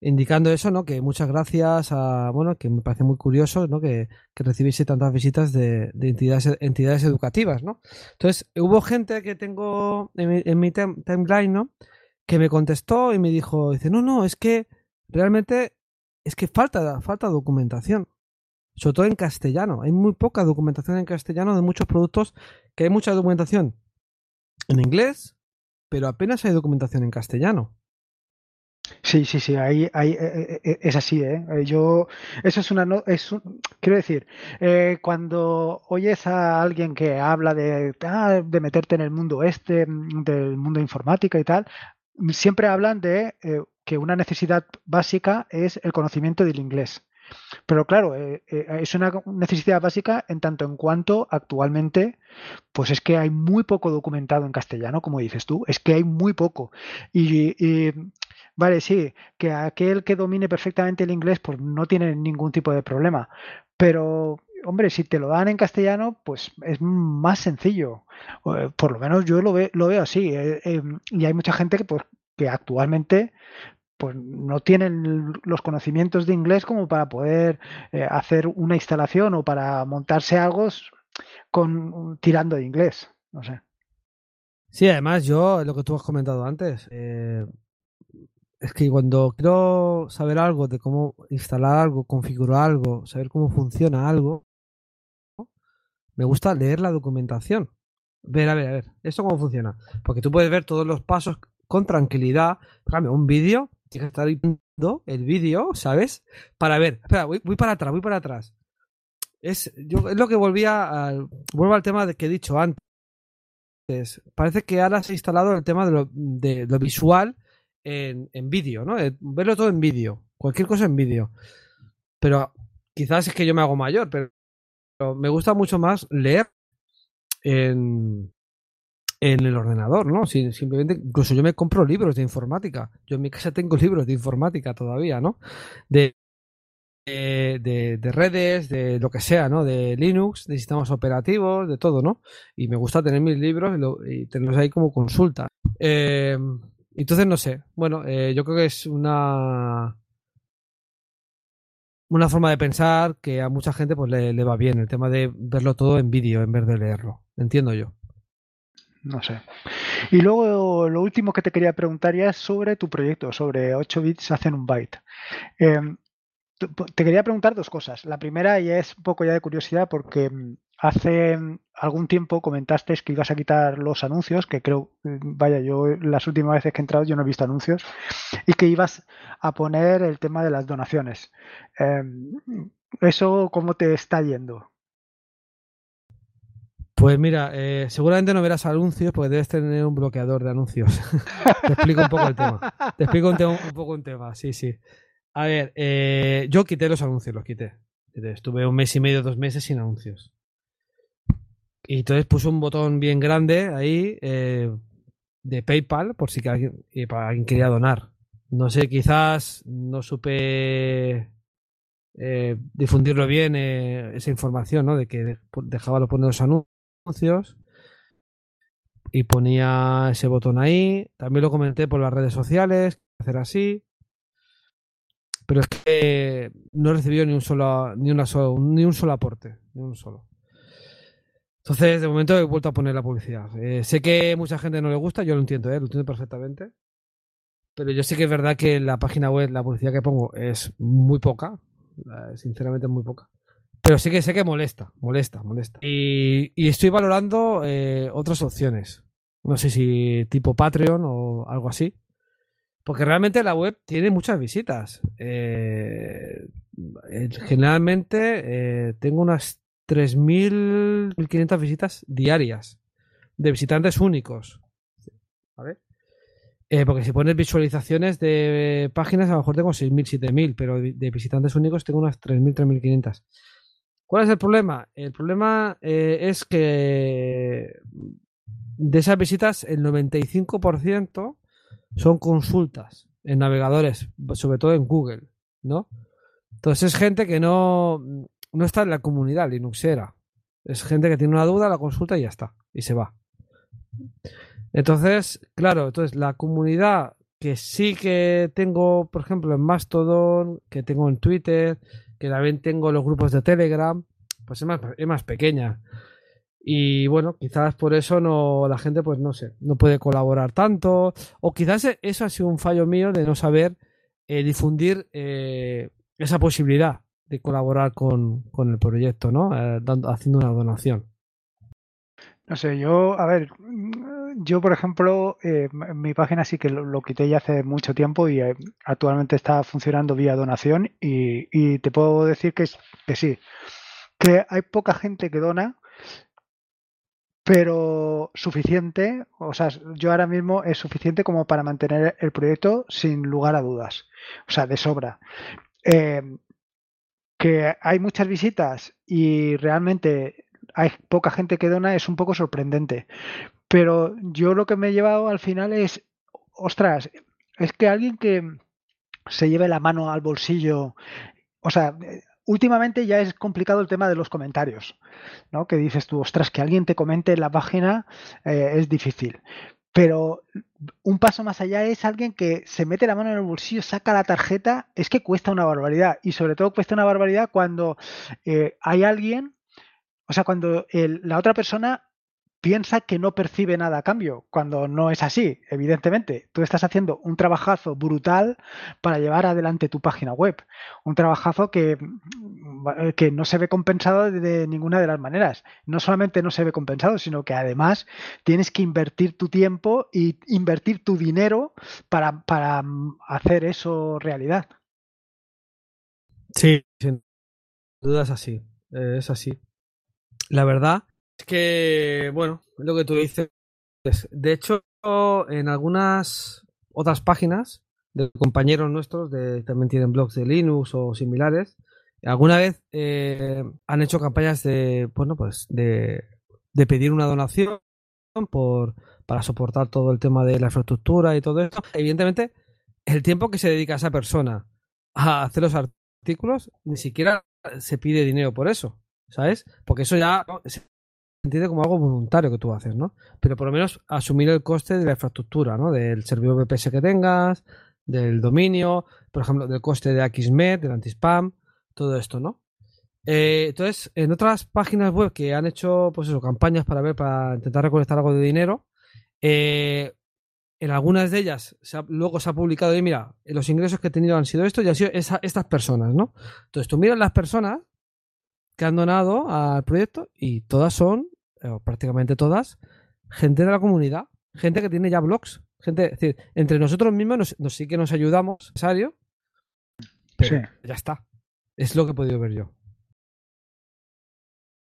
indicando eso, ¿no? Que muchas gracias a, bueno, que me parece muy curioso, ¿no? Que, que recibiese tantas visitas de, entidades, entidades educativas, ¿no? Entonces, hubo gente que tengo en mi, timeline, ¿no? Que me contestó y me dijo, dice, no, no, es que realmente es que falta, falta documentación. Sobre todo en castellano. Hay muy poca documentación en castellano de muchos productos, que hay mucha documentación en inglés, pero apenas hay documentación en castellano. Sí, sí, sí, ahí, ahí eh, eh, eh, es así, ¿eh? Yo, eso es una, no, es quiero decir, cuando oyes a alguien que habla de, ah, de meterte en el mundo este, del mundo informática y tal, siempre hablan de que una necesidad básica es el conocimiento del inglés. Pero claro, es una necesidad básica en tanto en cuanto actualmente, pues es que hay muy poco documentado en castellano, como dices tú, es que hay muy poco. y Vale, sí, que aquel que domine perfectamente el inglés, pues no tiene ningún tipo de problema. Pero, hombre, si te lo dan en castellano, pues es más sencillo. Eh, por lo menos yo lo, lo veo así. Eh, eh, y hay mucha gente que, pues, que actualmente pues no tienen los conocimientos de inglés como para poder hacer una instalación o para montarse algo con tirando de inglés. No sé. Sí, además yo, lo que tú has comentado antes, es que cuando quiero saber algo de cómo instalar algo, configurar algo, saber cómo funciona algo, me gusta leer la documentación. Ver, a ver, a ver, ¿esto cómo funciona? Porque tú puedes ver todos los pasos con tranquilidad. Por un vídeo, tienes que estar viendo el vídeo, ¿sabes? Para ver. Espera, voy, para atrás, voy para atrás. Es, yo, es lo que volvía al, vuelvo al tema de que he dicho antes parece que ahora se ha instalado el tema de lo, de lo visual en, en vídeo, ¿no? Eh, verlo todo en vídeo, cualquier cosa en vídeo. Pero quizás es que yo me hago mayor, pero, me gusta mucho más leer en, en el ordenador, ¿no? Si, simplemente, incluso yo me compro libros de informática. Yo en mi casa tengo libros de informática todavía, ¿no? De, de, de, redes, de lo que sea, ¿no? De Linux, de sistemas operativos, de todo, ¿no? Y me gusta tener mis libros y, lo, y tenerlos ahí como consulta. Eh, entonces, no sé. Bueno, eh, yo creo que es una una forma de pensar que a mucha gente pues le, va bien el tema de verlo todo en vídeo en vez de leerlo. Entiendo yo. No sé. Y luego lo último que te quería preguntar ya es sobre tu proyecto, sobre 8 bits hacen un byte. Eh, te quería preguntar dos cosas. La primera, y es un poco ya de curiosidad, porque mm, hace mm, algún tiempo comentaste que ibas a quitar los anuncios, que creo, mm, vaya, yo las últimas veces que he entrado yo no he visto anuncios, y que ibas a poner el tema de las donaciones. Eh, ¿Eso cómo te está yendo? Pues mira, eh, seguramente no verás anuncios porque debes tener un bloqueador de anuncios. Te explico un poco el tema. Te explico un poco un tema, sí, sí. A ver, eh, yo quité los anuncios, los quité. Estuve un mes y medio, dos meses sin anuncios. Y entonces puse un botón bien grande ahí eh, de PayPal por si alguien, para alguien quería donar. No sé, quizás no supe eh, difundirlo bien eh, esa información, ¿no? De que dejaba lo poner los anuncios y ponía ese botón ahí. También lo comenté por las redes sociales, hacer así pero es que no recibió ni un solo ni una solo, ni un solo aporte, ni un solo. Entonces, de momento he vuelto a poner la publicidad. Eh, sé que mucha gente no le gusta, yo lo entiendo, ¿eh? lo entiendo perfectamente. Pero yo sé que es verdad que la página web, la publicidad que pongo es muy poca, sinceramente muy poca. Pero sí que sé que molesta, molesta, molesta. Y, estoy valorando eh, otras opciones. No sé si tipo Patreon o algo así. Porque realmente la web tiene muchas visitas. Eh, generalmente tengo unas 3.500 visitas diarias de visitantes únicos. Eh, porque si pones visualizaciones de páginas, a lo mejor tengo 6.000, 7.000, pero de visitantes únicos tengo unas 3.000, 3.500. ¿Cuál es el problema? El problema es que de esas visitas, el 95% son consultas en navegadores, sobre todo en Google, ¿no? Entonces es gente que no, no está en la comunidad linuxera. Es gente que tiene una duda, la consulta y ya está, y se va. Entonces, claro, entonces la comunidad que sí que tengo, por ejemplo, en Mastodon, que tengo en Twitter, que también tengo los grupos de Telegram, pues es más, es más pequeña. Y bueno, quizás por eso no la gente, pues no sé, no puede colaborar tanto. O quizás eso ha sido un fallo mío de no saber eh, difundir eh, esa posibilidad de colaborar con, con el proyecto, ¿no? Eh, dando, haciendo una donación. No sé, yo, a ver, yo por ejemplo, eh, mi página sí que lo, quité ya hace mucho tiempo y eh, actualmente está funcionando vía donación y, y te puedo decir que, que sí, que hay poca gente que dona, pero suficiente, o sea, yo ahora mismo es suficiente como para mantener el proyecto sin lugar a dudas, o sea, de sobra. Que hay muchas visitas y realmente hay poca gente que dona es un poco sorprendente, pero yo lo que me he llevado al final es, ostras, es que alguien que se lleve la mano al bolsillo, o sea, últimamente ya es complicado el tema de los comentarios, ¿no? Que dices tú, ostras, que alguien te comente en la página eh, es difícil. Pero un paso más allá es alguien que se mete la mano en el bolsillo, saca la tarjeta, es que cuesta una barbaridad. Y sobre todo cuesta una barbaridad cuando eh, hay alguien, o sea, cuando el, la otra persona piensa que no percibe nada a cambio, cuando no es así, evidentemente. Tú estás haciendo un trabajazo brutal para llevar adelante tu página web. Un trabajazo que, mm, que no se ve compensado de ninguna de las maneras. No solamente no se ve compensado, sino que además tienes que invertir tu tiempo y invertir tu dinero para, para mm, hacer eso realidad. Sí, sin duda es así. Es así. La verdad es que, bueno, lo que tú dices, de hecho, en algunas otras páginas de compañeros nuestros, de, también tienen blogs de Linux o similares, alguna vez eh, han hecho campañas de, bueno, pues de, de pedir una donación por, para soportar todo el tema de la infraestructura y todo eso. Evidentemente, el tiempo que se dedica esa persona a hacer los artículos, ni siquiera se pide dinero por eso, ¿sabes? Porque eso ya entiende como algo voluntario que tú haces, ¿no? Pero por lo menos asumir el coste de la infraestructura, ¿no? Del servidor VPS que tengas, del dominio, por ejemplo, del coste de Axmed, del anti-spam, todo esto, ¿no? Eh, entonces, en otras páginas web que han hecho, pues eso, campañas para ver, para intentar recolectar algo de dinero, eh, en algunas de ellas luego se ha publicado y mira, los ingresos que he tenido han sido estos y han sido estas personas, ¿no? Entonces tú miras las personas que han donado al proyecto y todas son, o prácticamente todas, gente de la comunidad, gente que tiene ya blogs, gente, es decir, entre nosotros mismos nos, sí que nos ayudamos, necesario, pero ya está. Es lo que he podido ver yo.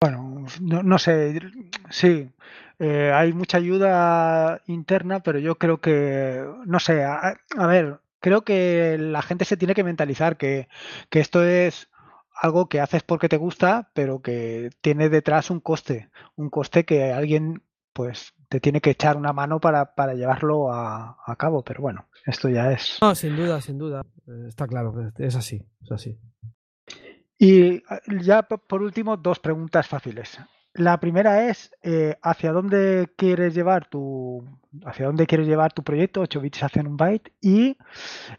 Bueno, no, sé, sí, eh, hay mucha ayuda interna, pero yo creo que, no sé, a, ver, creo que la gente se tiene que mentalizar que, que, esto es algo que haces porque te gusta, pero que tiene detrás un coste, un coste que alguien pues te tiene que echar una mano para, para llevarlo a, a cabo, pero bueno, esto ya es... No, sin duda, sin duda, eh, está claro, es así, es así. Y ah, ya por último, dos preguntas fáciles. La primera es eh, hacia dónde quieres llevar tu hacia dónde quieres llevar tu proyecto 8 bits hacen un byte y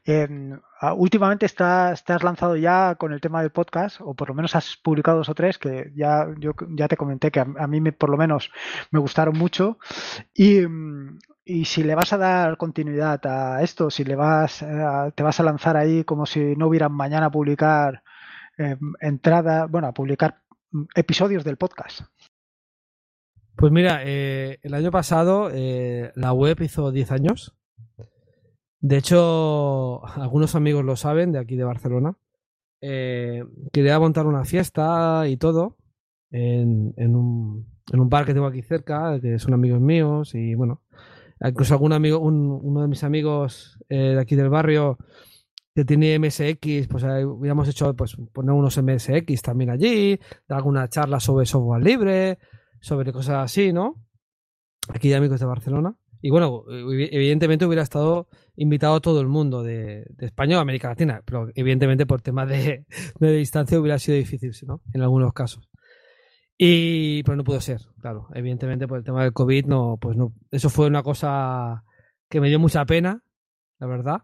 em, ah, últimamente estás, lanzado ya con el tema del podcast o por lo menos has publicado dos o tres que ya yo ya te comenté que a, mí me, por lo menos me gustaron mucho y, y si le vas a dar continuidad a esto si le vas eh, te vas a lanzar ahí como si no hubieran mañana a publicar Em, entrada, bueno, a publicar episodios del podcast? Pues mira, eh, el año pasado eh, la web hizo 10 años. De hecho, algunos amigos lo saben de aquí de Barcelona. Eh, quería montar una fiesta y todo en, un, en un bar que tengo aquí cerca, que son amigos míos. Y bueno, incluso algún amigo, uno de mis amigos de aquí del barrio que tiene MSX, pues hubiéramos hecho, pues poner unos MSX también allí, dar alguna charla sobre software libre, sobre cosas así, ¿no? Aquí de amigos de Barcelona. Y bueno, evidentemente hubiera estado invitado todo el mundo de, España o América Latina, pero evidentemente por temas de, distancia hubiera sido difícil, ¿no? En algunos casos. Y pero no pudo ser, claro. Evidentemente por el tema del COVID, no, pues no. Eso fue una cosa que me dio mucha pena, la verdad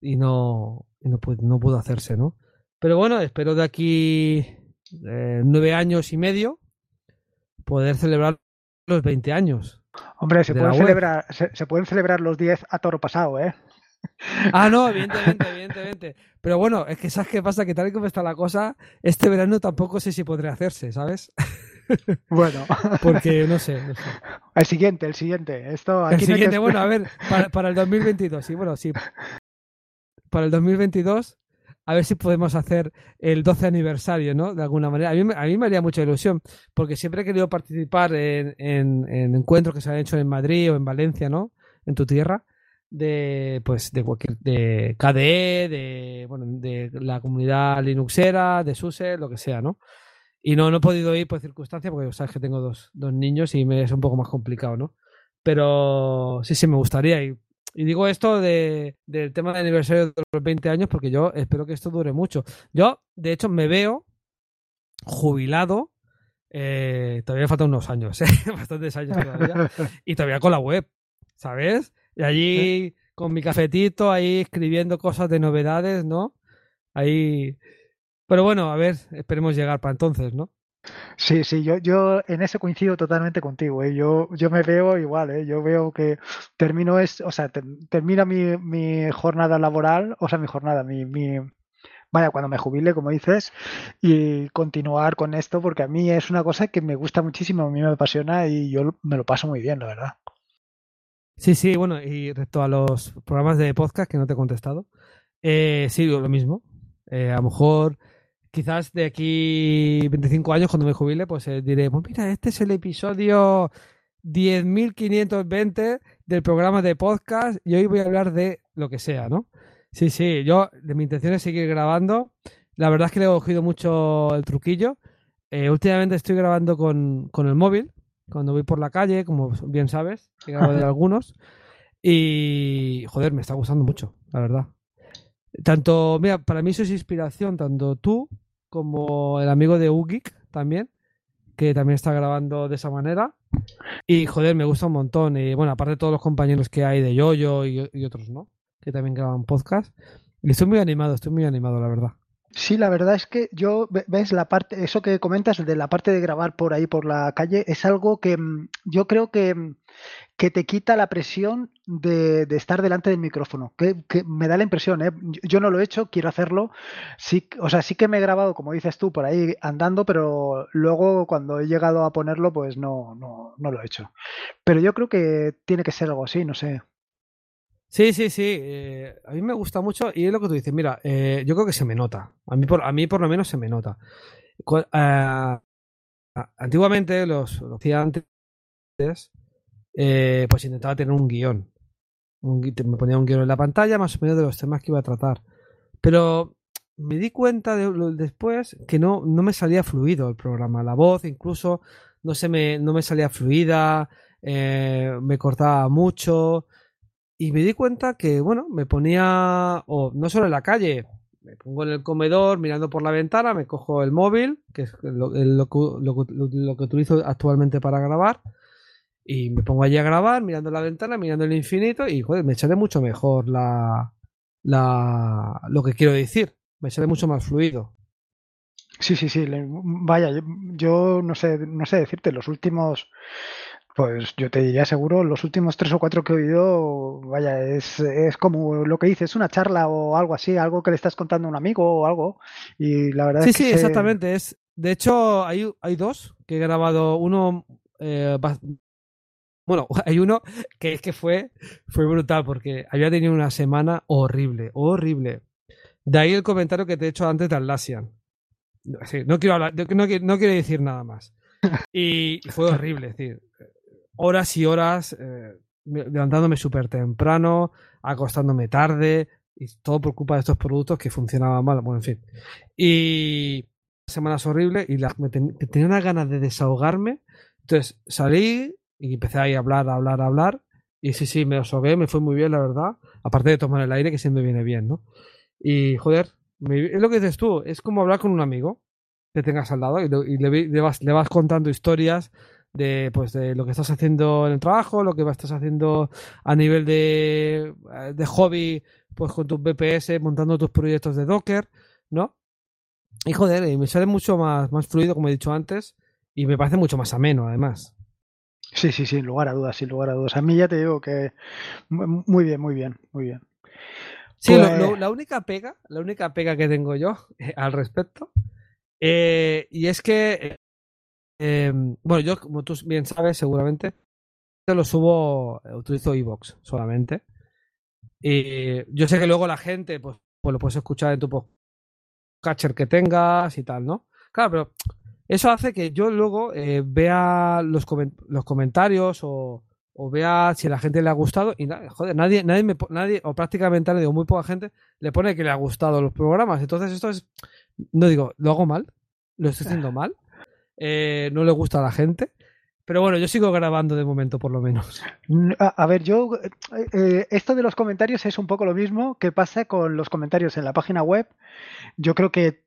y no, no, pudo, no pudo hacerse, ¿no? Pero bueno, espero de aquí eh, nueve años y medio poder celebrar los 20 años. Hombre, se, pueden celebrar, se, pueden celebrar los 10 a toro pasado, ¿eh? Ah, no, evidentemente, evidentemente. Pero bueno, es que ¿sabes qué pasa? Que tal y como está la cosa, este verano tampoco sé si podré hacerse, ¿sabes? Bueno. Porque no sé, El siguiente, el siguiente. Esto, el siguiente, bueno, a ver, para, para, el 2022, sí, bueno, sí para el 2022 a ver si podemos hacer el 12 aniversario, ¿no? De alguna manera. A mí, me haría mucha ilusión, porque siempre he querido participar en, encuentros que se han hecho en Madrid o en Valencia, ¿no? En tu tierra, de, pues, de cualquier, de KDE, de, bueno, de la comunidad Linuxera, de SUSE, lo que sea, ¿no? Y no, no he podido ir por circunstancias, porque sabes que tengo dos, dos niños y me es un poco más complicado, ¿no? Pero sí, sí, me gustaría. Y y digo esto de, del tema del aniversario de los 20 años porque yo espero que esto dure mucho. Yo, de hecho, me veo jubilado. Eh, todavía faltan unos años, ¿eh? bastantes años todavía. Y todavía con la web, ¿sabes? Y allí con mi cafetito, ahí escribiendo cosas de novedades, ¿no? Ahí. Pero bueno, a ver, esperemos llegar para entonces, ¿no? Sí, sí, yo, yo en eso coincido totalmente contigo. ¿eh? Yo, yo me veo igual, ¿eh? yo veo que termino es, o sea, termina mi, mi, jornada laboral, o sea, mi jornada, mi, mi, vaya, cuando me jubile, como dices, y continuar con esto, porque a mí es una cosa que me gusta muchísimo, a mí me apasiona y yo me lo paso muy bien, la verdad. Sí, sí, bueno, y respecto a los programas de podcast que no te he contestado, eh, sí, lo mismo. Eh, a lo mejor quizás de aquí 25 años, cuando me jubile, pues eh, diré, pues mira, este es el episodio 10.520 del programa de podcast y hoy voy a hablar de lo que sea, ¿no? Sí, sí, yo, de mi intención es seguir grabando. La verdad es que le he cogido mucho el truquillo. Eh, últimamente estoy grabando con, con, el móvil, cuando voy por la calle, como bien sabes, he grabado de algunos. Y, joder, me está gustando mucho, la verdad. Tanto, mira, para mí eso es inspiración, tanto tú como el amigo de Ugik también, que también está grabando de esa manera. Y joder, me gusta un montón. Y bueno, aparte de todos los compañeros que hay de Yoyo y, y otros, ¿no? Que también graban podcast. Y estoy muy animado, estoy muy animado, la verdad. Sí, la verdad es que yo, ves, la parte, eso que comentas de la parte de grabar por ahí por la calle, es algo que mm, yo creo que, mm, que te quita la presión de, estar delante del micrófono. Que, me da la impresión, ¿eh? yo no lo he hecho, quiero hacerlo. Sí, o sea, sí que me he grabado, como dices tú, por ahí andando, pero luego cuando he llegado a ponerlo, pues no, no, no lo he hecho. Pero yo creo que tiene que ser algo así, no sé. Sí, sí, sí. Eh, a mí me gusta mucho y es lo que tú dices. Mira, eh, yo creo que se me nota. A mí, por, a mí por lo menos se me nota. Uh, antiguamente, los, los antes, eh, pues intentaba tener un guion. Me ponía un guion en la pantalla más o menos de los temas que iba a tratar. Pero me di cuenta de, después que no, no me salía fluido el programa. La voz incluso no, se me, no me salía fluida, eh, me cortaba mucho. Y me di cuenta que, bueno, me ponía, o no solo en la calle, me pongo en el comedor mirando por la ventana, me cojo el móvil, que es lo, lo, lo, lo que utilizo actualmente para grabar, y me pongo allí a grabar, mirando la ventana, mirando el infinito, y joder, me echaré mucho mejor la, la lo que quiero decir, me echaré mucho más fluido. Sí, sí, sí. Vaya, yo no sé, no sé decirte, los últimos pues yo te diría seguro, los últimos tres o cuatro que he oído, vaya, es, es como lo que dices, una charla o algo así, algo que le estás contando a un amigo o algo. Y la verdad sí, es que. Sí, sí, exactamente. Es, de hecho, hay, hay dos que he grabado. Uno. Eh, bueno, hay uno que es que fue, fue brutal porque había tenido una semana horrible, horrible. De ahí el comentario que te he hecho antes de Atlassian. Sí, no quiero hablar, no, quiero decir nada más. Y, y fue horrible, es decir, horas y horas eh, levantándome súper temprano, acostándome tarde, y todo por culpa de estos productos que funcionaban mal. Bueno, en fin. Y semanas horribles y la, me ten, tenía unas ganas de desahogarme. Entonces salí y empecé ahí a hablar, a hablar, a hablar. Y sí, sí, me desahogué, me fue muy bien, la verdad. Aparte de tomar el aire, que siempre viene bien, ¿no? Y joder, es lo que dices tú, es como hablar con un amigo que tengas al lado y, le, y vas, le vas contando historias de, pues, de lo que estás haciendo en el trabajo, lo que estás haciendo a nivel de, de hobby, pues con tus BPS, montando tus proyectos de Docker, ¿no? Y joder, y me sale mucho más, más fluido, como he dicho antes, y me parece mucho más ameno, además. Sí, sí, sin lugar a dudas, sin lugar a dudas. A mí ya te digo que muy bien, muy bien, muy bien. Sí, pues... lo, lo, la única pega, la única pega que tengo yo eh, al respecto, eh, y es que eh, bueno, yo, como tú bien sabes, seguramente, lo subo, utilizo iVoox solamente. Y yo sé que luego la gente, pues, pues lo puedes escuchar en tu catcher que tengas y tal, ¿no? Claro, pero eso hace que yo luego eh, vea los, coment los comentarios o, o, vea si a la gente le ha gustado y joder, nadie, nadie, me, nadie o prácticamente nadie o muy poca gente le pone que le ha gustado los programas. Entonces esto es, no digo, lo hago mal, lo estoy haciendo mal eh, no le gusta a la gente. Pero bueno, yo sigo grabando de momento, por lo menos. A, ver, yo. Eh, esto de los comentarios es un poco lo mismo que pasa con los comentarios en la página web. Yo creo que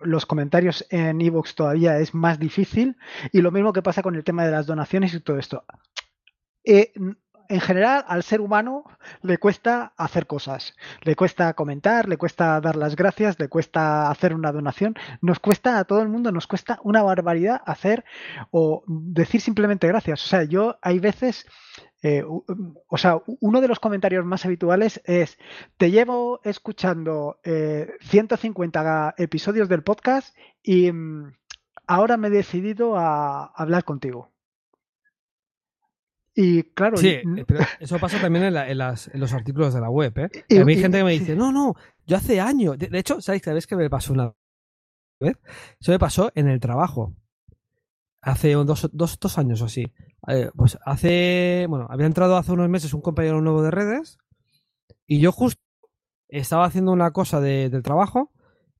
los comentarios en Evox todavía es más difícil. Y lo mismo que pasa con el tema de las donaciones y todo esto. Eh, en general, al ser humano le cuesta hacer cosas. Le cuesta comentar, le cuesta dar las gracias, le cuesta hacer una donación. Nos cuesta a todo el mundo, nos cuesta una barbaridad hacer o decir simplemente gracias. O sea, yo hay veces. Eh, o sea, uno de los comentarios más habituales es, te llevo escuchando eh, 150 episodios del podcast y mm, ahora me he decidido a hablar contigo. Y claro. Sí, pero eso pasa también en, la, en, las, en, los artículos de la web. ¿eh? Y, a mí hay gente que me dice, no, no, yo hace años. De, de hecho, ¿sabéis vez que me pasó una vez? Eso me pasó en el trabajo. Hace dos, dos, dos años o así. eh, pues hace, bueno, había entrado hace unos meses un compañero nuevo de redes y yo justo estaba haciendo una cosa de, del trabajo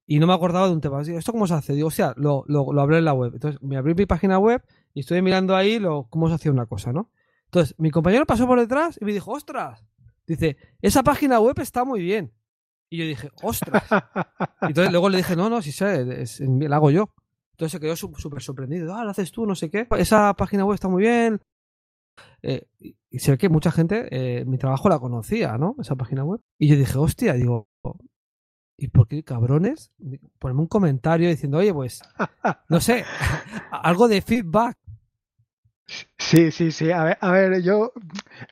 y no me acordaba de un tema. ¿Esto cómo se hace? Digo, o sea, lo, lo, lo hablé en la web. Entonces me abrí mi página web y estoy mirando ahí lo, cómo se hacía una cosa, ¿no? Entonces mi compañero pasó por detrás y me dijo, ostras, dice, esa página web está muy bien. Y yo dije, ostras. Y entonces luego le dije, no, no, si sé, la hago yo. Entonces se quedó súper sorprendido. Ah, lo haces tú, no sé qué. Esa página web está muy bien. Eh, y se ve que mucha gente, eh, mi trabajo la conocía, ¿no? Esa página web. Y yo dije, hostia, digo, ¿y por qué cabrones? Ponme un comentario diciendo, oye, pues, no sé, algo de feedback. Sí, sí, sí. A ver, yo,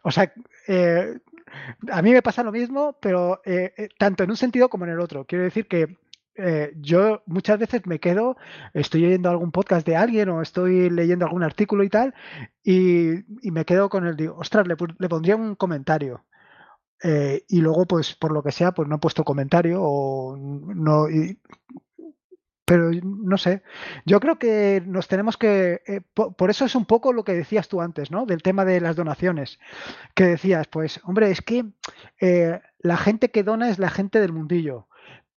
o sea, eh, a mí me pasa lo mismo, pero eh, eh, tanto en un sentido como en el otro. Quiero decir que yo muchas veces me quedo, estoy oyendo algún podcast de alguien o estoy leyendo algún artículo y tal, y, me quedo con el, digo, ostras, le, pondría un comentario. y luego, pues por lo que sea, pues no he puesto comentario o no. Pero no sé, yo creo que nos tenemos que, por, eso es un poco lo que decías tú antes, ¿no? Del tema de las donaciones, que decías, pues, hombre, es que la gente que dona es la gente del mundillo.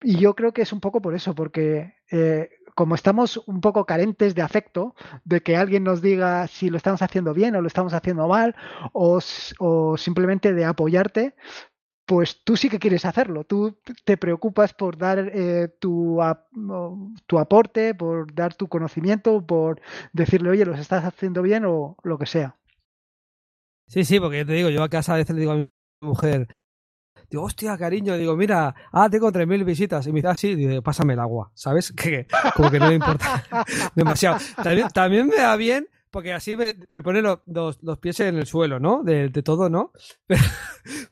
Y yo creo que es un poco por eso, porque eh, como estamos un poco carentes de afecto, de que alguien nos diga si lo estamos haciendo bien o lo estamos haciendo mal, o, simplemente de apoyarte, pues tú sí que quieres hacerlo. Tú te preocupas por dar eh, tu, tu aporte, por dar tu conocimiento, por decirle, oye, los estás haciendo bien o lo que sea. Sí, sí, porque yo te digo, yo a casa a veces le digo a mi mujer, Digo, hostia, cariño, digo, mira, ah, tengo 3.000 visitas. Y me dice, ah, sí, pásame el agua, ¿sabes? Que como que no me importa demasiado. También, me da bien porque así me pone los, los, pies en el suelo, ¿no? De, de todo, ¿no? Pero,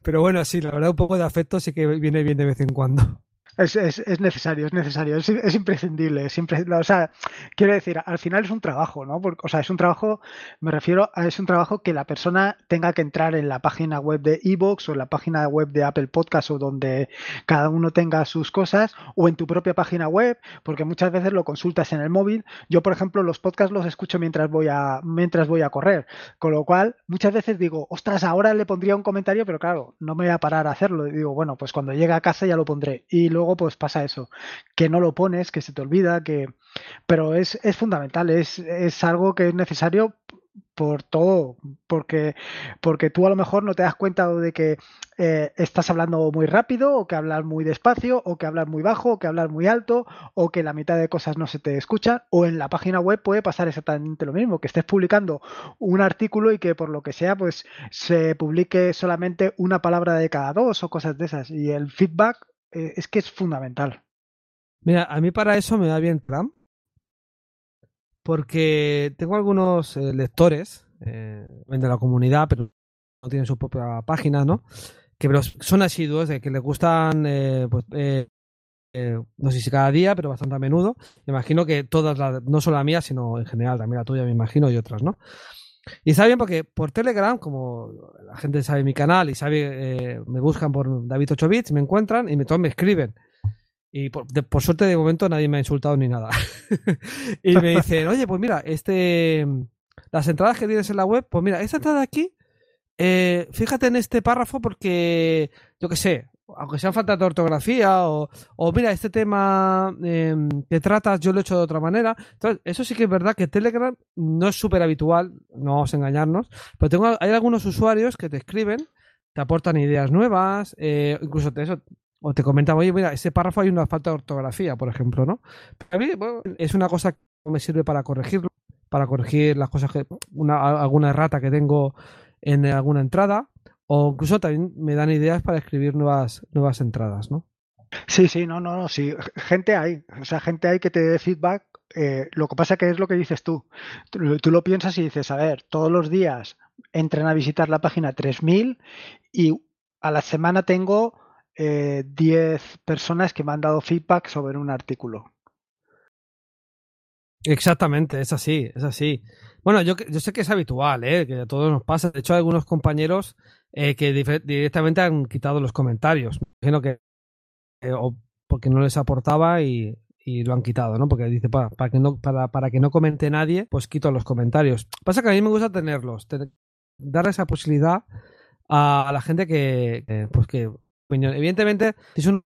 pero, bueno, sí, la verdad, un poco de afecto sí que viene bien de vez en cuando. Es, es, es, necesario, es necesario, es, es imprescindible. Siempre, o sea, quiero decir, al final es un trabajo, ¿no? Porque, o sea, es un trabajo, me refiero a es un trabajo que la persona tenga que entrar en la página web de Evox o en la página web de Apple Podcast o donde cada uno tenga sus cosas o en tu propia página web, porque muchas veces lo consultas en el móvil. Yo, por ejemplo, los podcasts los escucho mientras voy a mientras voy a correr, con lo cual muchas veces digo, ostras, ahora le pondría un comentario, pero claro, no me voy a parar a hacerlo. Y digo, bueno, pues cuando llegue a casa ya lo pondré. Y luego pues pasa eso, que no lo pones, que se te olvida, que... Pero es, es fundamental, es, es algo que es necesario por todo, porque, porque tú a lo mejor no te das cuenta de que eh, estás hablando muy rápido, o que hablas muy despacio, o que hablas muy bajo, o que hablas muy alto, o que la mitad de cosas no se te escuchan, o en la página web puede pasar exactamente lo mismo, que estés publicando un artículo y que por lo que sea, pues se publique solamente una palabra de cada dos o cosas de esas. Y el feedback eh, es que es fundamental. Mira, a mí para eso me da bien Trump, porque tengo algunos eh, lectores eh, de la comunidad, pero no tienen su propia página, ¿no? Que son asiduos, de que les gustan, pues, no sé si cada día, pero bastante a menudo. Me imagino que todas, las, no solo la mía, sino en general, también la tuya, me imagino, y otras, ¿no? Y está bien porque por Telegram, como la gente sabe mi canal y sabe, eh, me buscan por David 8 bits, me encuentran y me, todos me escriben. Y por, suerte de momento nadie me ha insultado ni nada. y me dicen, oye, pues mira, este las entradas que tienes en la web, pues mira, esta entrada aquí, eh, fíjate en este párrafo porque, yo qué sé, aunque sean falta de ortografía o, o mira, este tema eh, que tratas yo lo he hecho de otra manera. Entonces, eso sí que es verdad que Telegram no es súper habitual, no vamos a engañarnos, pero tengo, hay algunos usuarios que te escriben, te aportan ideas nuevas, eh, incluso te, eso, o te comentan, oye, mira, ese párrafo hay una falta de ortografía, por ejemplo, ¿no? a mí es una cosa que me sirve para corregirlo, para corregir las cosas que, una, alguna errata que tengo en alguna entrada o incluso también me dan ideas para escribir nuevas, nuevas entradas, ¿no? Sí, sí, no, no, no, sí. Gente hay, o sea, gente hay que te dé feedback. Eh, lo que pasa que es lo que dices tú. tú. lo piensas y dices, a ver, todos los días entran a visitar la página 3000 y a la semana tengo eh, 10 personas que me han dado feedback sobre un artículo. Exactamente, es así, es así. Bueno, yo, yo sé que es habitual, ¿eh? que a todos nos pasa. De hecho, algunos compañeros eh, que directamente han quitado los comentarios. Me imagino que eh, o porque no les aportaba y, y lo han quitado, ¿no? Porque dice, para, para que no, para, para, que no comente nadie, pues quito los comentarios. Pasa que a mí me gusta tenerlos, dar esa posibilidad a, la gente que, pues que, evidentemente, si es un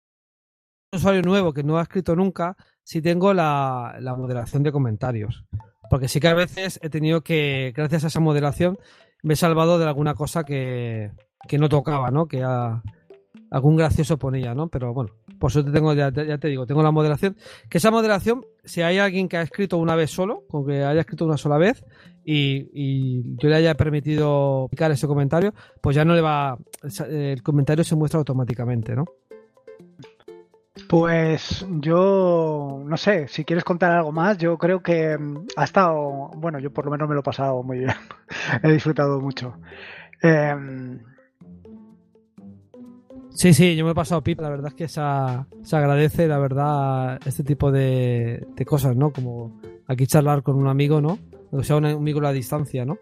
usuario nuevo que no ha escrito nunca, si tengo la, la moderación de comentarios. Porque sí que a veces he tenido que, gracias a esa moderación, me he salvado de alguna cosa que, que no tocaba, ¿no? Que algún gracioso ponía, ¿no? Pero bueno, por suerte tengo, ya, te digo, tengo la moderación. Que esa moderación, si hay alguien que ha escrito una vez solo, con que haya escrito una sola vez, y, yo le haya permitido picar ese comentario, pues ya no le va. El comentario se muestra automáticamente, ¿no? Pues yo no sé, si quieres contar algo más, yo creo que mm, ha estado, bueno, yo por lo menos me lo he pasado muy bien, he disfrutado mucho. Eh, Sí, sí, yo me he pasado pipa. La verdad es que se, se agradece, la verdad, este tipo de, cosas, ¿no? Como aquí charlar con un amigo, ¿no? O sea, un amigo a la distancia, ¿no?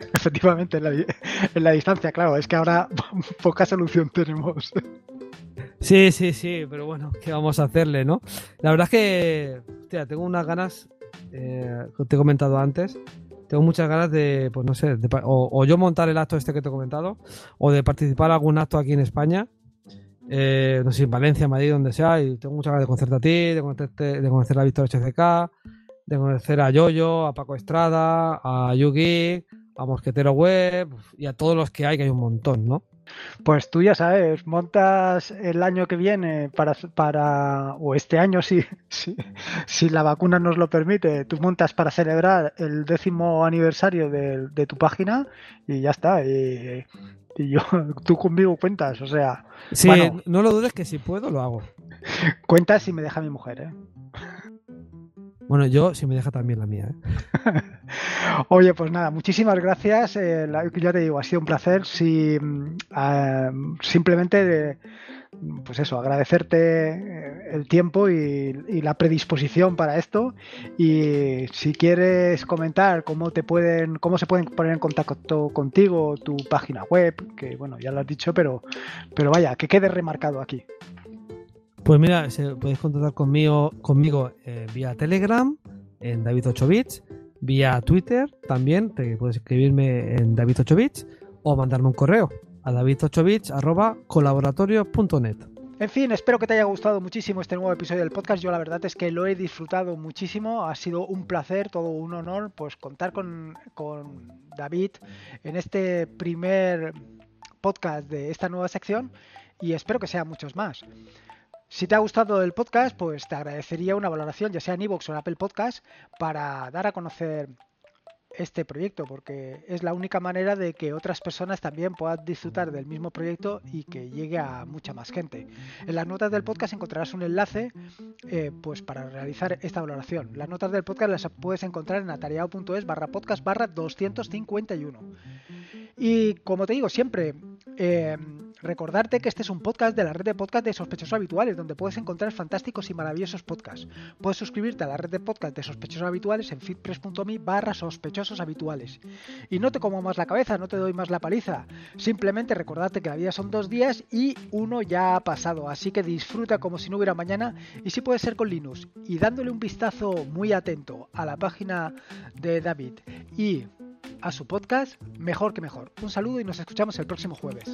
Efectivamente, en la, en la distancia, claro. Es que ahora poca solución tenemos. Sí, sí, sí, pero bueno, ¿qué vamos a hacerle, no? La verdad es que, hostia, tengo unas ganas, eh, te he comentado antes, tengo muchas ganas de, pues no sé, o, o, yo montar el acto este que te he comentado, o de participar en algún acto aquí en España, eh, no sé, en Valencia, Madrid, donde sea, y tengo muchas ganas de conocerte a ti, de, conocerte, de conocer a Víctor HCK, de conocer a Yoyo, a Paco Estrada, a Yugi, a Mosquetero Web y a todos los que hay, que hay un montón, ¿no? Pues tú ya sabes, montas el año que viene para, para o este año si, si, si la vacuna nos lo permite, tú montas para celebrar el décimo aniversario de, de tu página y ya está. Y, y yo, tú conmigo cuentas, o sea. Sí, no lo dudes que si puedo lo hago. Cuentas si me deja mi mujer, ¿eh? Bueno, yo si me deja también la mía. ¿eh? Oye, pues nada, muchísimas gracias. Eh, ya te digo, ha sido un placer. Si, mm, ah, simplemente de, pues eso, agradecerte eh, el tiempo y, la predisposición para esto. Y si quieres comentar cómo te pueden, cómo se pueden poner en contacto contigo, tu página web, que bueno, ya lo has dicho, pero, pero vaya, que quede remarcado aquí. Pues mira, puedes contactar conmigo, conmigo eh, vía Telegram, en David 8 bits, vía Twitter también, te puedes escribirme en David 8 bits o mandarme un correo a david8bits.colaboratorio.net. En fin, espero que te haya gustado muchísimo este nuevo episodio del podcast. Yo la verdad es que lo he disfrutado muchísimo. Ha sido un placer, todo un honor, pues contar con, con David en este primer podcast de esta nueva sección y espero que sean muchos más. Si te ha gustado el podcast, pues te agradecería una valoración, ya sea en iVoox o en Apple Podcast, para dar a conocer este proyecto, porque es la única manera de que otras personas también puedan disfrutar del mismo proyecto y que llegue a mucha más gente. En las notas del podcast encontrarás un enlace eh, pues para realizar esta valoración. Las notas del podcast las puedes encontrar en atareado.es barra podcast barra 251. Y como te digo siempre, eh, recordarte que este es un podcast de la red de podcast de sospechosos habituales, donde puedes encontrar fantásticos y maravillosos podcasts. Puedes suscribirte a la red de podcast de sospechosos habituales en feedpress.me barra sospechosos habituales. Y no te como más la cabeza, no te doy más la paliza. Simplemente recordarte que la vida son dos días y uno ya ha pasado, así que disfruta como si no hubiera mañana y si puede ser con Linux. Y dándole un vistazo muy atento a la página de David y a su podcast, mejor que mejor. Un saludo y nos escuchamos el próximo jueves.